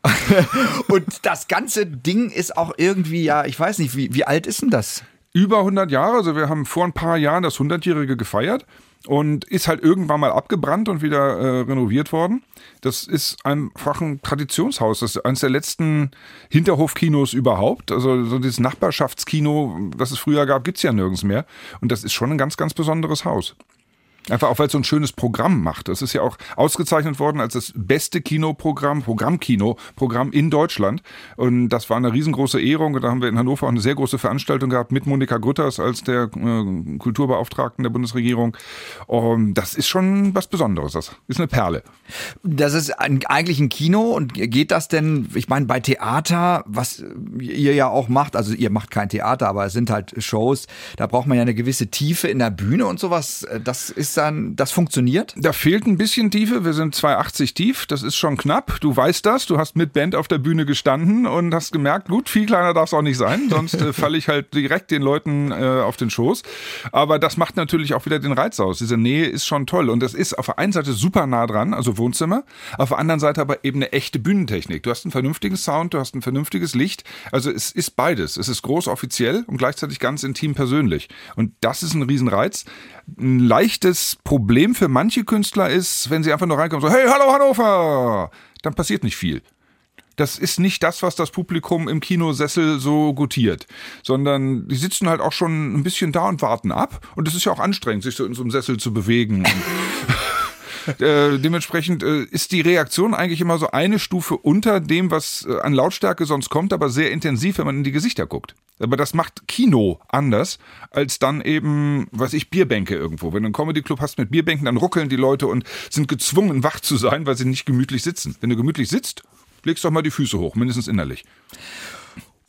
<laughs> Und das ganze Ding ist auch irgendwie, ja, ich weiß nicht, wie, wie alt ist denn das? Über 100 Jahre, also wir haben vor ein paar Jahren das 100-jährige gefeiert und ist halt irgendwann mal abgebrannt und wieder äh, renoviert worden. Das ist einfach ein Traditionshaus. Das ist eines der letzten Hinterhofkinos überhaupt. Also so dieses Nachbarschaftskino, was es früher gab, gibt's ja nirgends mehr. Und das ist schon ein ganz, ganz besonderes Haus. Einfach auch, weil es so ein schönes Programm macht. Das ist ja auch ausgezeichnet worden als das beste Kinoprogramm, Programmkino-Programm in Deutschland. Und das war eine riesengroße Ehrung. Und da haben wir in Hannover auch eine sehr große Veranstaltung gehabt mit Monika Grütters als der äh, Kulturbeauftragten der Bundesregierung. Und das ist schon was Besonderes. Das ist eine Perle. Das ist ein, eigentlich ein Kino. Und geht das denn, ich meine, bei Theater, was ihr ja auch macht, also ihr macht kein Theater, aber es sind halt Shows, da braucht man ja eine gewisse Tiefe in der Bühne und sowas. Das ist dann, das funktioniert? Da fehlt ein bisschen Tiefe. Wir sind 2,80 tief. Das ist schon knapp. Du weißt das. Du hast mit Band auf der Bühne gestanden und hast gemerkt, gut, viel kleiner darf es auch nicht sein. Sonst äh, <laughs> falle ich halt direkt den Leuten äh, auf den Schoß. Aber das macht natürlich auch wieder den Reiz aus. Diese Nähe ist schon toll. Und das ist auf der einen Seite super nah dran, also Wohnzimmer. Auf der anderen Seite aber eben eine echte Bühnentechnik. Du hast einen vernünftigen Sound, du hast ein vernünftiges Licht. Also es ist beides. Es ist groß offiziell und gleichzeitig ganz intim persönlich. Und das ist ein Riesenreiz. Ein leichtes das Problem für manche Künstler ist, wenn sie einfach nur reinkommen, so, hey, hallo Hannover, dann passiert nicht viel. Das ist nicht das, was das Publikum im Kinosessel so gutiert, sondern die sitzen halt auch schon ein bisschen da und warten ab. Und es ist ja auch anstrengend, sich so in so einem Sessel zu bewegen. <laughs> Äh, dementsprechend äh, ist die Reaktion eigentlich immer so eine Stufe unter dem, was äh, an Lautstärke sonst kommt, aber sehr intensiv, wenn man in die Gesichter guckt. Aber das macht Kino anders als dann eben, was ich, Bierbänke irgendwo. Wenn du einen Comedy-Club hast mit Bierbänken, dann ruckeln die Leute und sind gezwungen, wach zu sein, weil sie nicht gemütlich sitzen. Wenn du gemütlich sitzt, legst doch mal die Füße hoch, mindestens innerlich.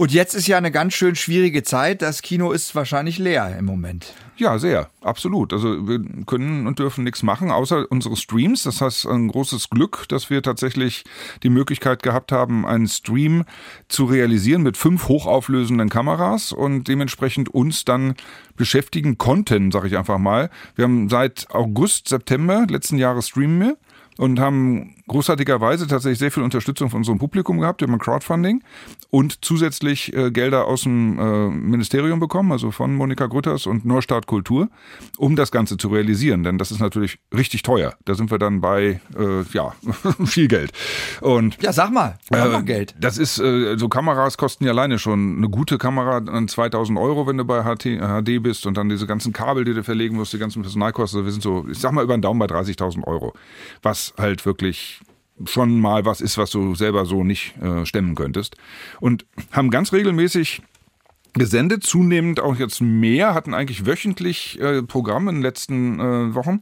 Und jetzt ist ja eine ganz schön schwierige Zeit. Das Kino ist wahrscheinlich leer im Moment. Ja, sehr, absolut. Also wir können und dürfen nichts machen, außer unsere Streams. Das heißt, ein großes Glück, dass wir tatsächlich die Möglichkeit gehabt haben, einen Stream zu realisieren mit fünf hochauflösenden Kameras und dementsprechend uns dann beschäftigen konnten, sage ich einfach mal. Wir haben seit August, September letzten Jahres streamen wir und haben großartigerweise tatsächlich sehr viel Unterstützung von unserem Publikum gehabt über Crowdfunding und zusätzlich äh, Gelder aus dem äh, Ministerium bekommen, also von Monika Grütters und Neustart Kultur, um das Ganze zu realisieren. Denn das ist natürlich richtig teuer. Da sind wir dann bei, äh, ja, <laughs> viel Geld. Und ja, sag mal, äh, Geld. Das ist, äh, so Kameras kosten ja alleine schon eine gute Kamera an 2000 Euro, wenn du bei HT, HD bist und dann diese ganzen Kabel, die du verlegen musst, die ganzen Personalkosten, wir sind so, ich sag mal über den Daumen bei 30.000 Euro. Was halt wirklich schon mal was ist, was du selber so nicht äh, stemmen könntest. Und haben ganz regelmäßig gesendet, zunehmend auch jetzt mehr, hatten eigentlich wöchentlich äh, Programm in den letzten äh, Wochen.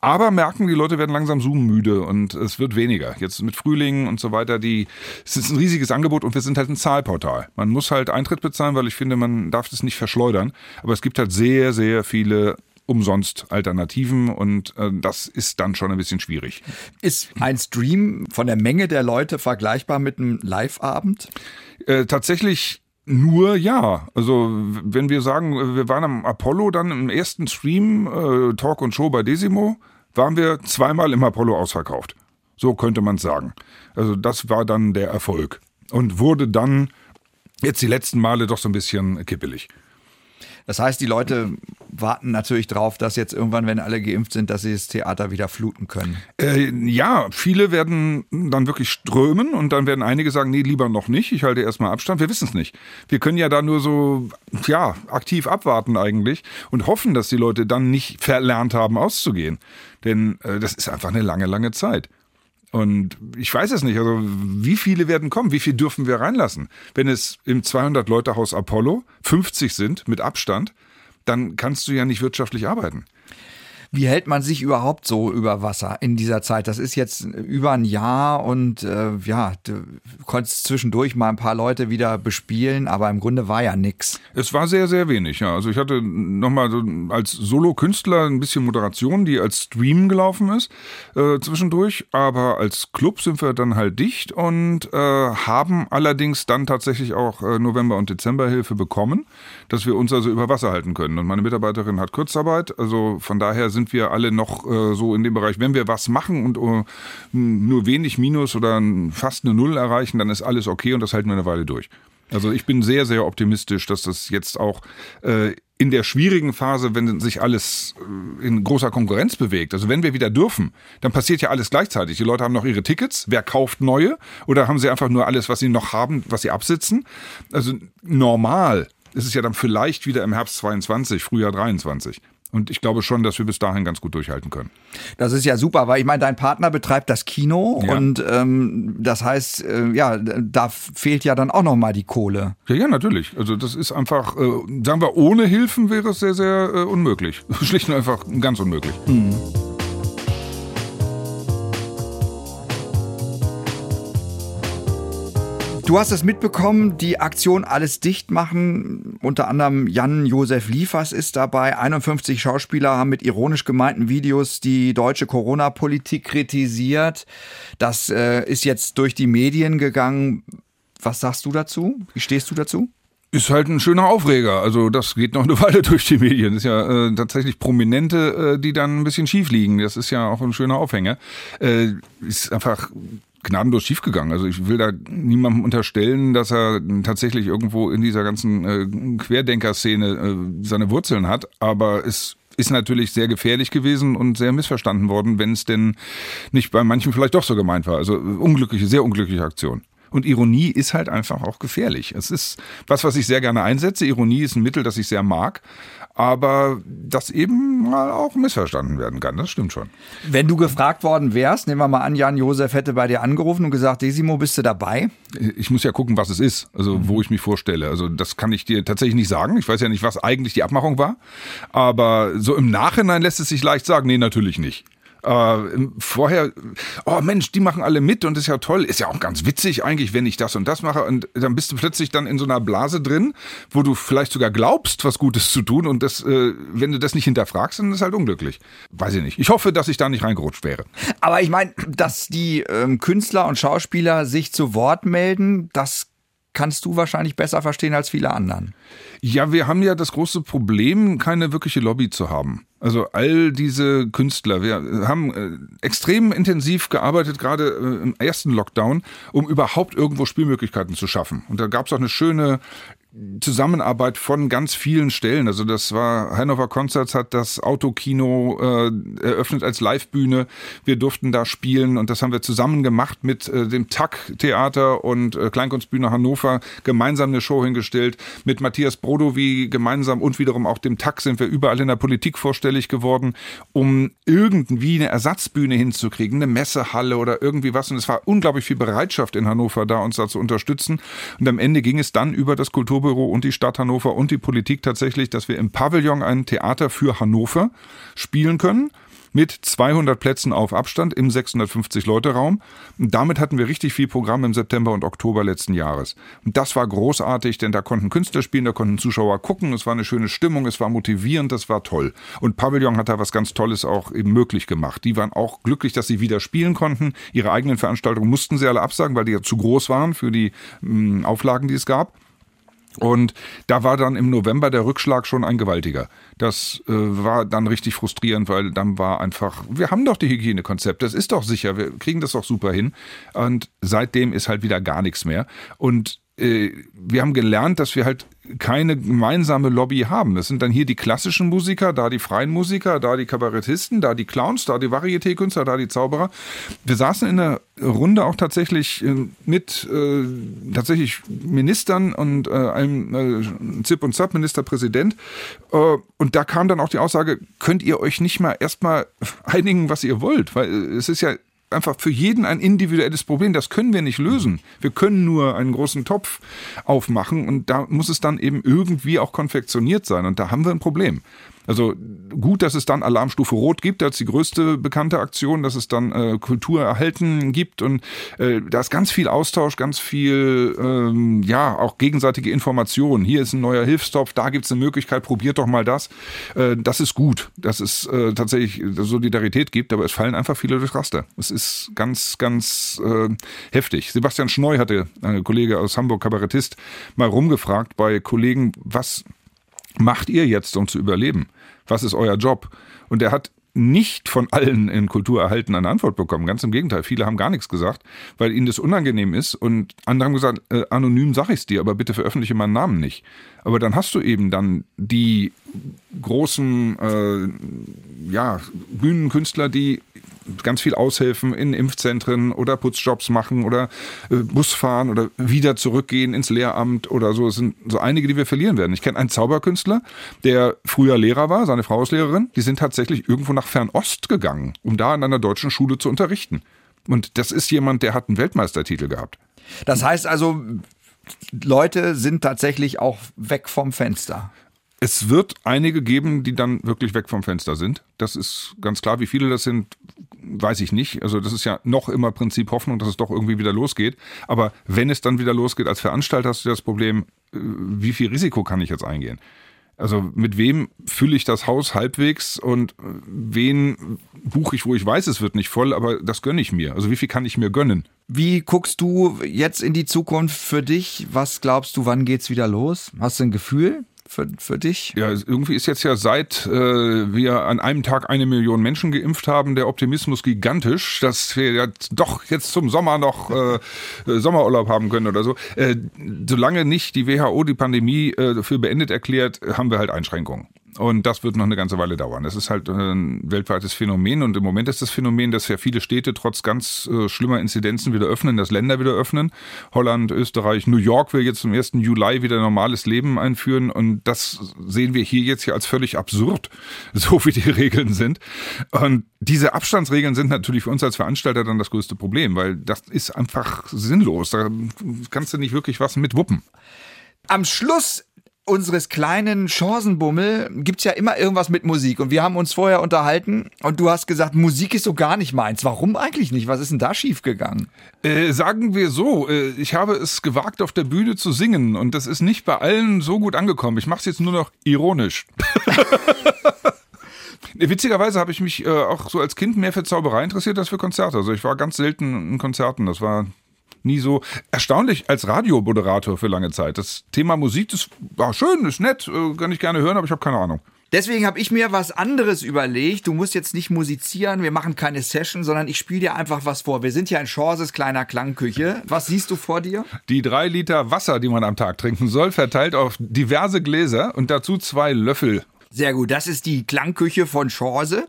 Aber merken, die Leute werden langsam Zoom-müde und es wird weniger. Jetzt mit Frühling und so weiter, die, es ist ein riesiges Angebot und wir sind halt ein Zahlportal. Man muss halt Eintritt bezahlen, weil ich finde, man darf das nicht verschleudern. Aber es gibt halt sehr, sehr viele umsonst Alternativen und äh, das ist dann schon ein bisschen schwierig. Ist ein Stream von der Menge der Leute vergleichbar mit einem Live-Abend? Äh, tatsächlich nur ja. Also wenn wir sagen, wir waren am Apollo dann im ersten Stream, äh, Talk und Show bei Desimo, waren wir zweimal im Apollo ausverkauft. So könnte man sagen. Also das war dann der Erfolg und wurde dann jetzt die letzten Male doch so ein bisschen kippelig. Das heißt, die Leute warten natürlich drauf, dass jetzt irgendwann, wenn alle geimpft sind, dass sie das Theater wieder fluten können. Äh, ja, viele werden dann wirklich strömen und dann werden einige sagen, nee, lieber noch nicht, ich halte erstmal Abstand. Wir wissen es nicht. Wir können ja da nur so, ja, aktiv abwarten eigentlich und hoffen, dass die Leute dann nicht verlernt haben, auszugehen. Denn äh, das ist einfach eine lange, lange Zeit. Und ich weiß es nicht, also wie viele werden kommen? Wie viel dürfen wir reinlassen? Wenn es im 200-Leute-Haus Apollo 50 sind mit Abstand, dann kannst du ja nicht wirtschaftlich arbeiten. Wie hält man sich überhaupt so über Wasser in dieser Zeit? Das ist jetzt über ein Jahr und äh, ja, du konntest zwischendurch mal ein paar Leute wieder bespielen, aber im Grunde war ja nix. Es war sehr, sehr wenig, ja. Also ich hatte nochmal so als Solo-Künstler ein bisschen Moderation, die als Stream gelaufen ist äh, zwischendurch, aber als Club sind wir dann halt dicht und äh, haben allerdings dann tatsächlich auch äh, November- und Dezemberhilfe bekommen, dass wir uns also über Wasser halten können. Und meine Mitarbeiterin hat Kurzarbeit, also von daher sind sind wir alle noch äh, so in dem Bereich, wenn wir was machen und uh, nur wenig Minus oder fast eine Null erreichen, dann ist alles okay und das halten wir eine Weile durch. Also ich bin sehr, sehr optimistisch, dass das jetzt auch äh, in der schwierigen Phase, wenn sich alles äh, in großer Konkurrenz bewegt, also wenn wir wieder dürfen, dann passiert ja alles gleichzeitig. Die Leute haben noch ihre Tickets, wer kauft neue oder haben sie einfach nur alles, was sie noch haben, was sie absitzen? Also normal ist es ja dann vielleicht wieder im Herbst 22, Frühjahr 23. Und ich glaube schon, dass wir bis dahin ganz gut durchhalten können. Das ist ja super, weil ich meine, dein Partner betreibt das Kino ja. und ähm, das heißt, äh, ja, da fehlt ja dann auch nochmal die Kohle. Ja, ja, natürlich. Also das ist einfach, äh, sagen wir, ohne Hilfen wäre es sehr, sehr äh, unmöglich. <laughs> Schlicht und einfach ganz unmöglich. Mhm. Du hast es mitbekommen, die Aktion Alles dicht machen. Unter anderem Jan-Josef Liefers ist dabei. 51 Schauspieler haben mit ironisch gemeinten Videos die deutsche Corona-Politik kritisiert. Das äh, ist jetzt durch die Medien gegangen. Was sagst du dazu? Wie stehst du dazu? Ist halt ein schöner Aufreger. Also das geht noch eine <laughs> Weile durch die Medien. Ist ja äh, tatsächlich Prominente, äh, die dann ein bisschen schief liegen. Das ist ja auch ein schöner Aufhänger. Äh, ist einfach gnadenlos schiefgegangen. Also ich will da niemandem unterstellen, dass er tatsächlich irgendwo in dieser ganzen äh, Querdenker-Szene äh, seine Wurzeln hat, aber es ist natürlich sehr gefährlich gewesen und sehr missverstanden worden, wenn es denn nicht bei manchen vielleicht doch so gemeint war. Also unglückliche, sehr unglückliche Aktion. Und Ironie ist halt einfach auch gefährlich. Es ist was, was ich sehr gerne einsetze. Ironie ist ein Mittel, das ich sehr mag aber das eben mal auch missverstanden werden kann. Das stimmt schon. Wenn du gefragt worden wärst, nehmen wir mal an, Jan Josef hätte bei dir angerufen und gesagt, Desimo, bist du dabei? Ich muss ja gucken, was es ist, also mhm. wo ich mich vorstelle. Also das kann ich dir tatsächlich nicht sagen. Ich weiß ja nicht, was eigentlich die Abmachung war. Aber so im Nachhinein lässt es sich leicht sagen, nee, natürlich nicht. Äh, vorher, oh Mensch, die machen alle mit und ist ja toll, ist ja auch ganz witzig eigentlich, wenn ich das und das mache. Und dann bist du plötzlich dann in so einer Blase drin, wo du vielleicht sogar glaubst, was Gutes zu tun. Und das, äh, wenn du das nicht hinterfragst, dann ist halt unglücklich. Weiß ich nicht. Ich hoffe, dass ich da nicht reingerutscht wäre. Aber ich meine, dass die ähm, Künstler und Schauspieler sich zu Wort melden, das kannst du wahrscheinlich besser verstehen als viele anderen. Ja, wir haben ja das große Problem, keine wirkliche Lobby zu haben. Also all diese Künstler, wir haben äh, extrem intensiv gearbeitet, gerade äh, im ersten Lockdown, um überhaupt irgendwo Spielmöglichkeiten zu schaffen. Und da gab es auch eine schöne Zusammenarbeit von ganz vielen Stellen. Also das war Hannover Concerts hat das Autokino äh, eröffnet als Livebühne. Wir durften da spielen und das haben wir zusammen gemacht mit äh, dem TAC Theater und äh, Kleinkunstbühne Hannover gemeinsam eine Show hingestellt. Mit Matthias Brodowy gemeinsam und wiederum auch dem TAC sind wir überall in der Politik vorstellig geworden, um irgendwie eine Ersatzbühne hinzukriegen, eine Messehalle oder irgendwie was. Und es war unglaublich viel Bereitschaft in Hannover da, uns da zu unterstützen. Und am Ende ging es dann über das Kultur Kulturbüro und die Stadt Hannover und die Politik tatsächlich, dass wir im Pavillon ein Theater für Hannover spielen können mit 200 Plätzen auf Abstand im 650-Leute-Raum. Damit hatten wir richtig viel Programm im September und Oktober letzten Jahres. Und das war großartig, denn da konnten Künstler spielen, da konnten Zuschauer gucken, es war eine schöne Stimmung, es war motivierend, das war toll. Und Pavillon hat da was ganz Tolles auch eben möglich gemacht. Die waren auch glücklich, dass sie wieder spielen konnten. Ihre eigenen Veranstaltungen mussten sie alle absagen, weil die ja zu groß waren für die mh, mm, Auflagen, die es gab. Und da war dann im November der Rückschlag schon ein gewaltiger. Das äh, war dann richtig frustrierend, weil dann war einfach, wir haben doch die Hygienekonzepte, das ist doch sicher, wir kriegen das doch super hin. Und seitdem ist halt wieder gar nichts mehr. Und äh, wir haben gelernt, dass wir halt keine gemeinsame Lobby haben. Das sind dann hier die klassischen Musiker, da die freien Musiker, da die Kabarettisten, da die Clowns, da die Varieté-Künstler, da die Zauberer. Wir saßen in der Runde auch tatsächlich äh, mit äh, tatsächlich Ministern und äh, einem äh, ZIP und ZAP, Ministerpräsident. Äh, und da kam dann auch die Aussage, könnt ihr euch nicht mal erstmal einigen, was ihr wollt? Weil äh, es ist ja einfach für jeden ein individuelles Problem. Das können wir nicht lösen. Wir können nur einen großen Topf aufmachen und da muss es dann eben irgendwie auch konfektioniert sein. Und da haben wir ein Problem. Also gut, dass es dann Alarmstufe Rot gibt als die größte bekannte Aktion, dass es dann äh, Kultur erhalten gibt und äh, da ist ganz viel Austausch, ganz viel, ähm, ja, auch gegenseitige Informationen. Hier ist ein neuer Hilfstopf, da gibt es eine Möglichkeit, probiert doch mal das. Äh, das ist gut, dass es äh, tatsächlich Solidarität gibt, aber es fallen einfach viele durchs Raster. Es ist ganz, ganz äh, heftig. Sebastian Schneu hatte, ein Kollege aus Hamburg, Kabarettist, mal rumgefragt bei Kollegen, was macht ihr jetzt, um zu überleben? Was ist euer Job? Und er hat nicht von allen in Kultur erhalten eine Antwort bekommen. Ganz im Gegenteil, viele haben gar nichts gesagt, weil ihnen das unangenehm ist und andere haben gesagt, äh, anonym sag ich's dir, aber bitte veröffentliche meinen Namen nicht. Aber dann hast du eben dann die großen äh, ja, Bühnenkünstler, die ganz viel aushelfen in Impfzentren oder Putzjobs machen oder äh, Bus fahren oder wieder zurückgehen ins Lehramt oder so. Es sind so einige, die wir verlieren werden. Ich kenne einen Zauberkünstler, der früher Lehrer war, seine Frau ist Lehrerin. Die sind tatsächlich irgendwo nach Fernost gegangen, um da in einer deutschen Schule zu unterrichten. Und das ist jemand, der hat einen Weltmeistertitel gehabt. Das heißt also, Leute sind tatsächlich auch weg vom Fenster. Es wird einige geben, die dann wirklich weg vom Fenster sind. Das ist ganz klar. Wie viele das sind, weiß ich nicht. Also das ist ja noch immer Prinzip Hoffnung, dass es doch irgendwie wieder losgeht. Aber wenn es dann wieder losgeht, als Veranstalter hast du das Problem, äh, wie viel Risiko kann ich jetzt eingehen? Also mit wem fülle ich das Haus halbwegs und wen buche ich, wo ich weiß, es wird nicht voll, aber das gönne ich mir. Also wie viel kann ich mir gönnen? Wie guckst du jetzt in die Zukunft für dich? Was glaubst du, wann geht's wieder los? Hast du ein Gefühl? Für, für dich? Ja, irgendwie ist jetzt ja seit äh, wir an einem Tag eine Million Menschen geimpft haben, der Optimismus gigantisch, dass wir jetzt doch jetzt zum Sommer noch <laughs> äh, Sommerurlaub haben können oder so. Äh, solange nicht die WHO die Pandemie äh, für beendet erklärt, haben wir halt Einschränkungen. Und das wird noch eine ganze Weile dauern. Das ist halt ein weltweites Phänomen. Und im Moment ist das Phänomen, dass ja viele Städte trotz ganz äh, schlimmer Inzidenzen wieder öffnen, dass Länder wieder öffnen. Holland, Österreich, New York will jetzt zum 1. Juli wieder normales Leben einführen. Und das sehen wir hier jetzt ja als völlig absurd, <laughs> so wie die Regeln sind. Und diese Abstandsregeln sind natürlich für uns als Veranstalter dann das größte Problem, weil das ist einfach sinnlos. Da kannst du nicht wirklich was mit wuppen. Am Schluss unseres kleinen Chancenbummel gibt's ja immer irgendwas mit Musik. Und wir haben uns vorher unterhalten und du hast gesagt, Musik ist so gar nicht meins. Warum eigentlich nicht? Was ist denn da schiefgegangen? Äh, sagen wir so, äh, ich habe es gewagt, auf der Bühne zu singen und das ist nicht bei allen so gut angekommen. Ich mache es jetzt nur noch ironisch. <laughs> Witzigerweise habe ich mich äh, auch so als Kind mehr für Zauberei interessiert als für Konzerte. Also ich war ganz selten in Konzerten. Das war nie so erstaunlich als Radiomoderator für lange Zeit. Das Thema Musik, das war schön, ist nett, äh, kann ich gerne hören, aber ich habe keine Ahnung. Deswegen habe ich mir was anderes überlegt. Du musst jetzt nicht musizieren, wir machen keine Session, sondern ich spiele dir einfach was vor. Wir sind ja in Chances kleiner Klangküche. Was siehst du vor dir? Die drei Liter Wasser, die man am Tag trinken soll, verteilt auf diverse Gläser und dazu zwei Löffel. Sehr gut, das ist die Klangküche von Chance.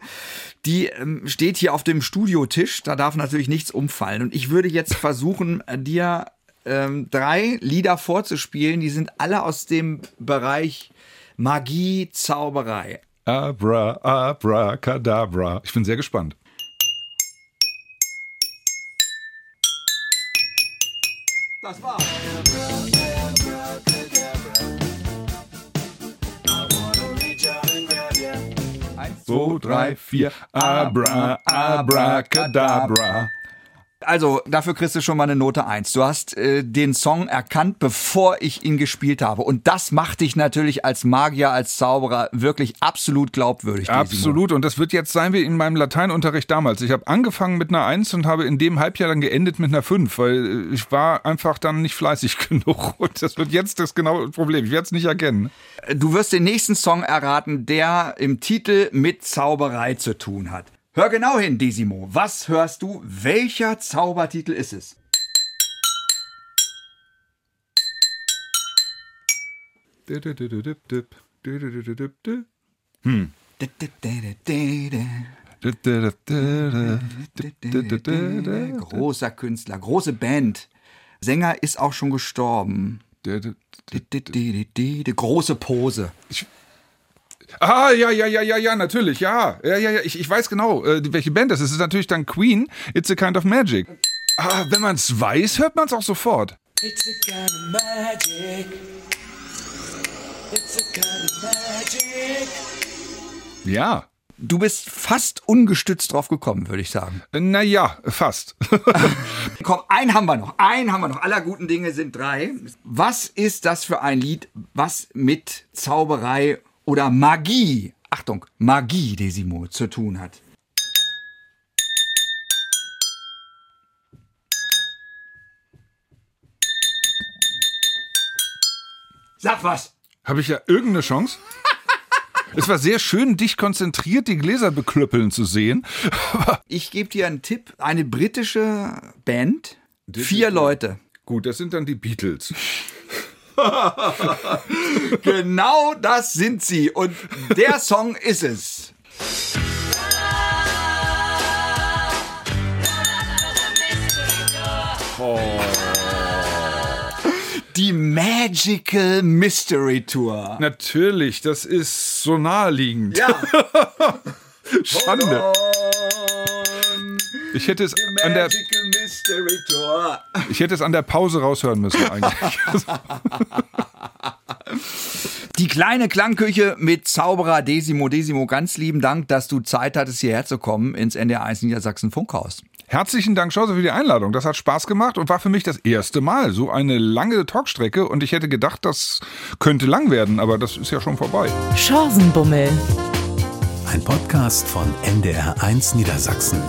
Die ähm, steht hier auf dem Studiotisch. Da darf natürlich nichts umfallen. Und ich würde jetzt versuchen, dir ähm, drei Lieder vorzuspielen. Die sind alle aus dem Bereich Magie, Zauberei. Abra, abra, kadabra. Ich bin sehr gespannt. Das war's. So, drei, vier. Abra, abra, kadabra. Also, dafür kriegst du schon mal eine Note eins. Du hast äh, den Song erkannt, bevor ich ihn gespielt habe. Und das macht dich natürlich als Magier, als Zauberer wirklich absolut glaubwürdig. Absolut. Und das wird jetzt sein wie in meinem Lateinunterricht damals. Ich habe angefangen mit einer Eins und habe in dem Halbjahr dann geendet mit einer Fünf, weil ich war einfach dann nicht fleißig <laughs> genug. Und das wird jetzt das genaue Problem. Ich werde es nicht erkennen. Du wirst den nächsten Song erraten, der im Titel mit Zauberei zu tun hat. Hör genau hin, Desimo. Was hörst du? Welcher Zaubertitel ist es? Hm. Großer Künstler, große Band. Sänger ist auch schon gestorben. Große Pose. Ich Ah, ja, ja, ja, ja, ja, natürlich, ja. Ja, ja, ja, ich, ich weiß genau, äh, welche Band das ist. Es ist natürlich dann Queen, It's a Kind of Magic. Ah, wenn man es weiß, hört man es auch sofort. It's a kind of magic. It's a kind of magic. Ja. Du bist fast ungestützt drauf gekommen, würde ich sagen. Naja, fast. <laughs> <laughs> Komm, einen haben wir noch. Einen haben wir noch. Aller guten Dinge sind drei. Was ist das für ein Lied, was mit Zauberei oder Magie, Achtung, Magie, Desimo, zu tun hat. Sag was. Habe ich ja irgendeine Chance? <laughs> Es war sehr schön, dich konzentriert die Gläser beklöppeln zu sehen. <laughs> ich gebe dir einen Tipp. Eine britische Band. Vier Leute. Gut, das sind dann die Beatles. <laughs> genau das sind sie. Und der Song ist es. Oh. Die Magical Mystery Tour. Natürlich, das ist so naheliegend. Ja. <laughs> Schande. Ich hätte es an der Ich hätte es an der Pause raushören müssen eigentlich. <laughs> Die kleine Klangküche mit Zauberer Desimo. Desimo, ganz lieben Dank, dass du Zeit hattest, hierher zu kommen ins NDR1 Niedersachsen Funkhaus. Herzlichen Dank, Chance, für die Einladung. Das hat Spaß gemacht und war für mich das erste Mal so eine lange Talkstrecke. Und ich hätte gedacht, das könnte lang werden, aber das ist ja schon vorbei. Chancenbummel. Ein Podcast von NDR1 Niedersachsen.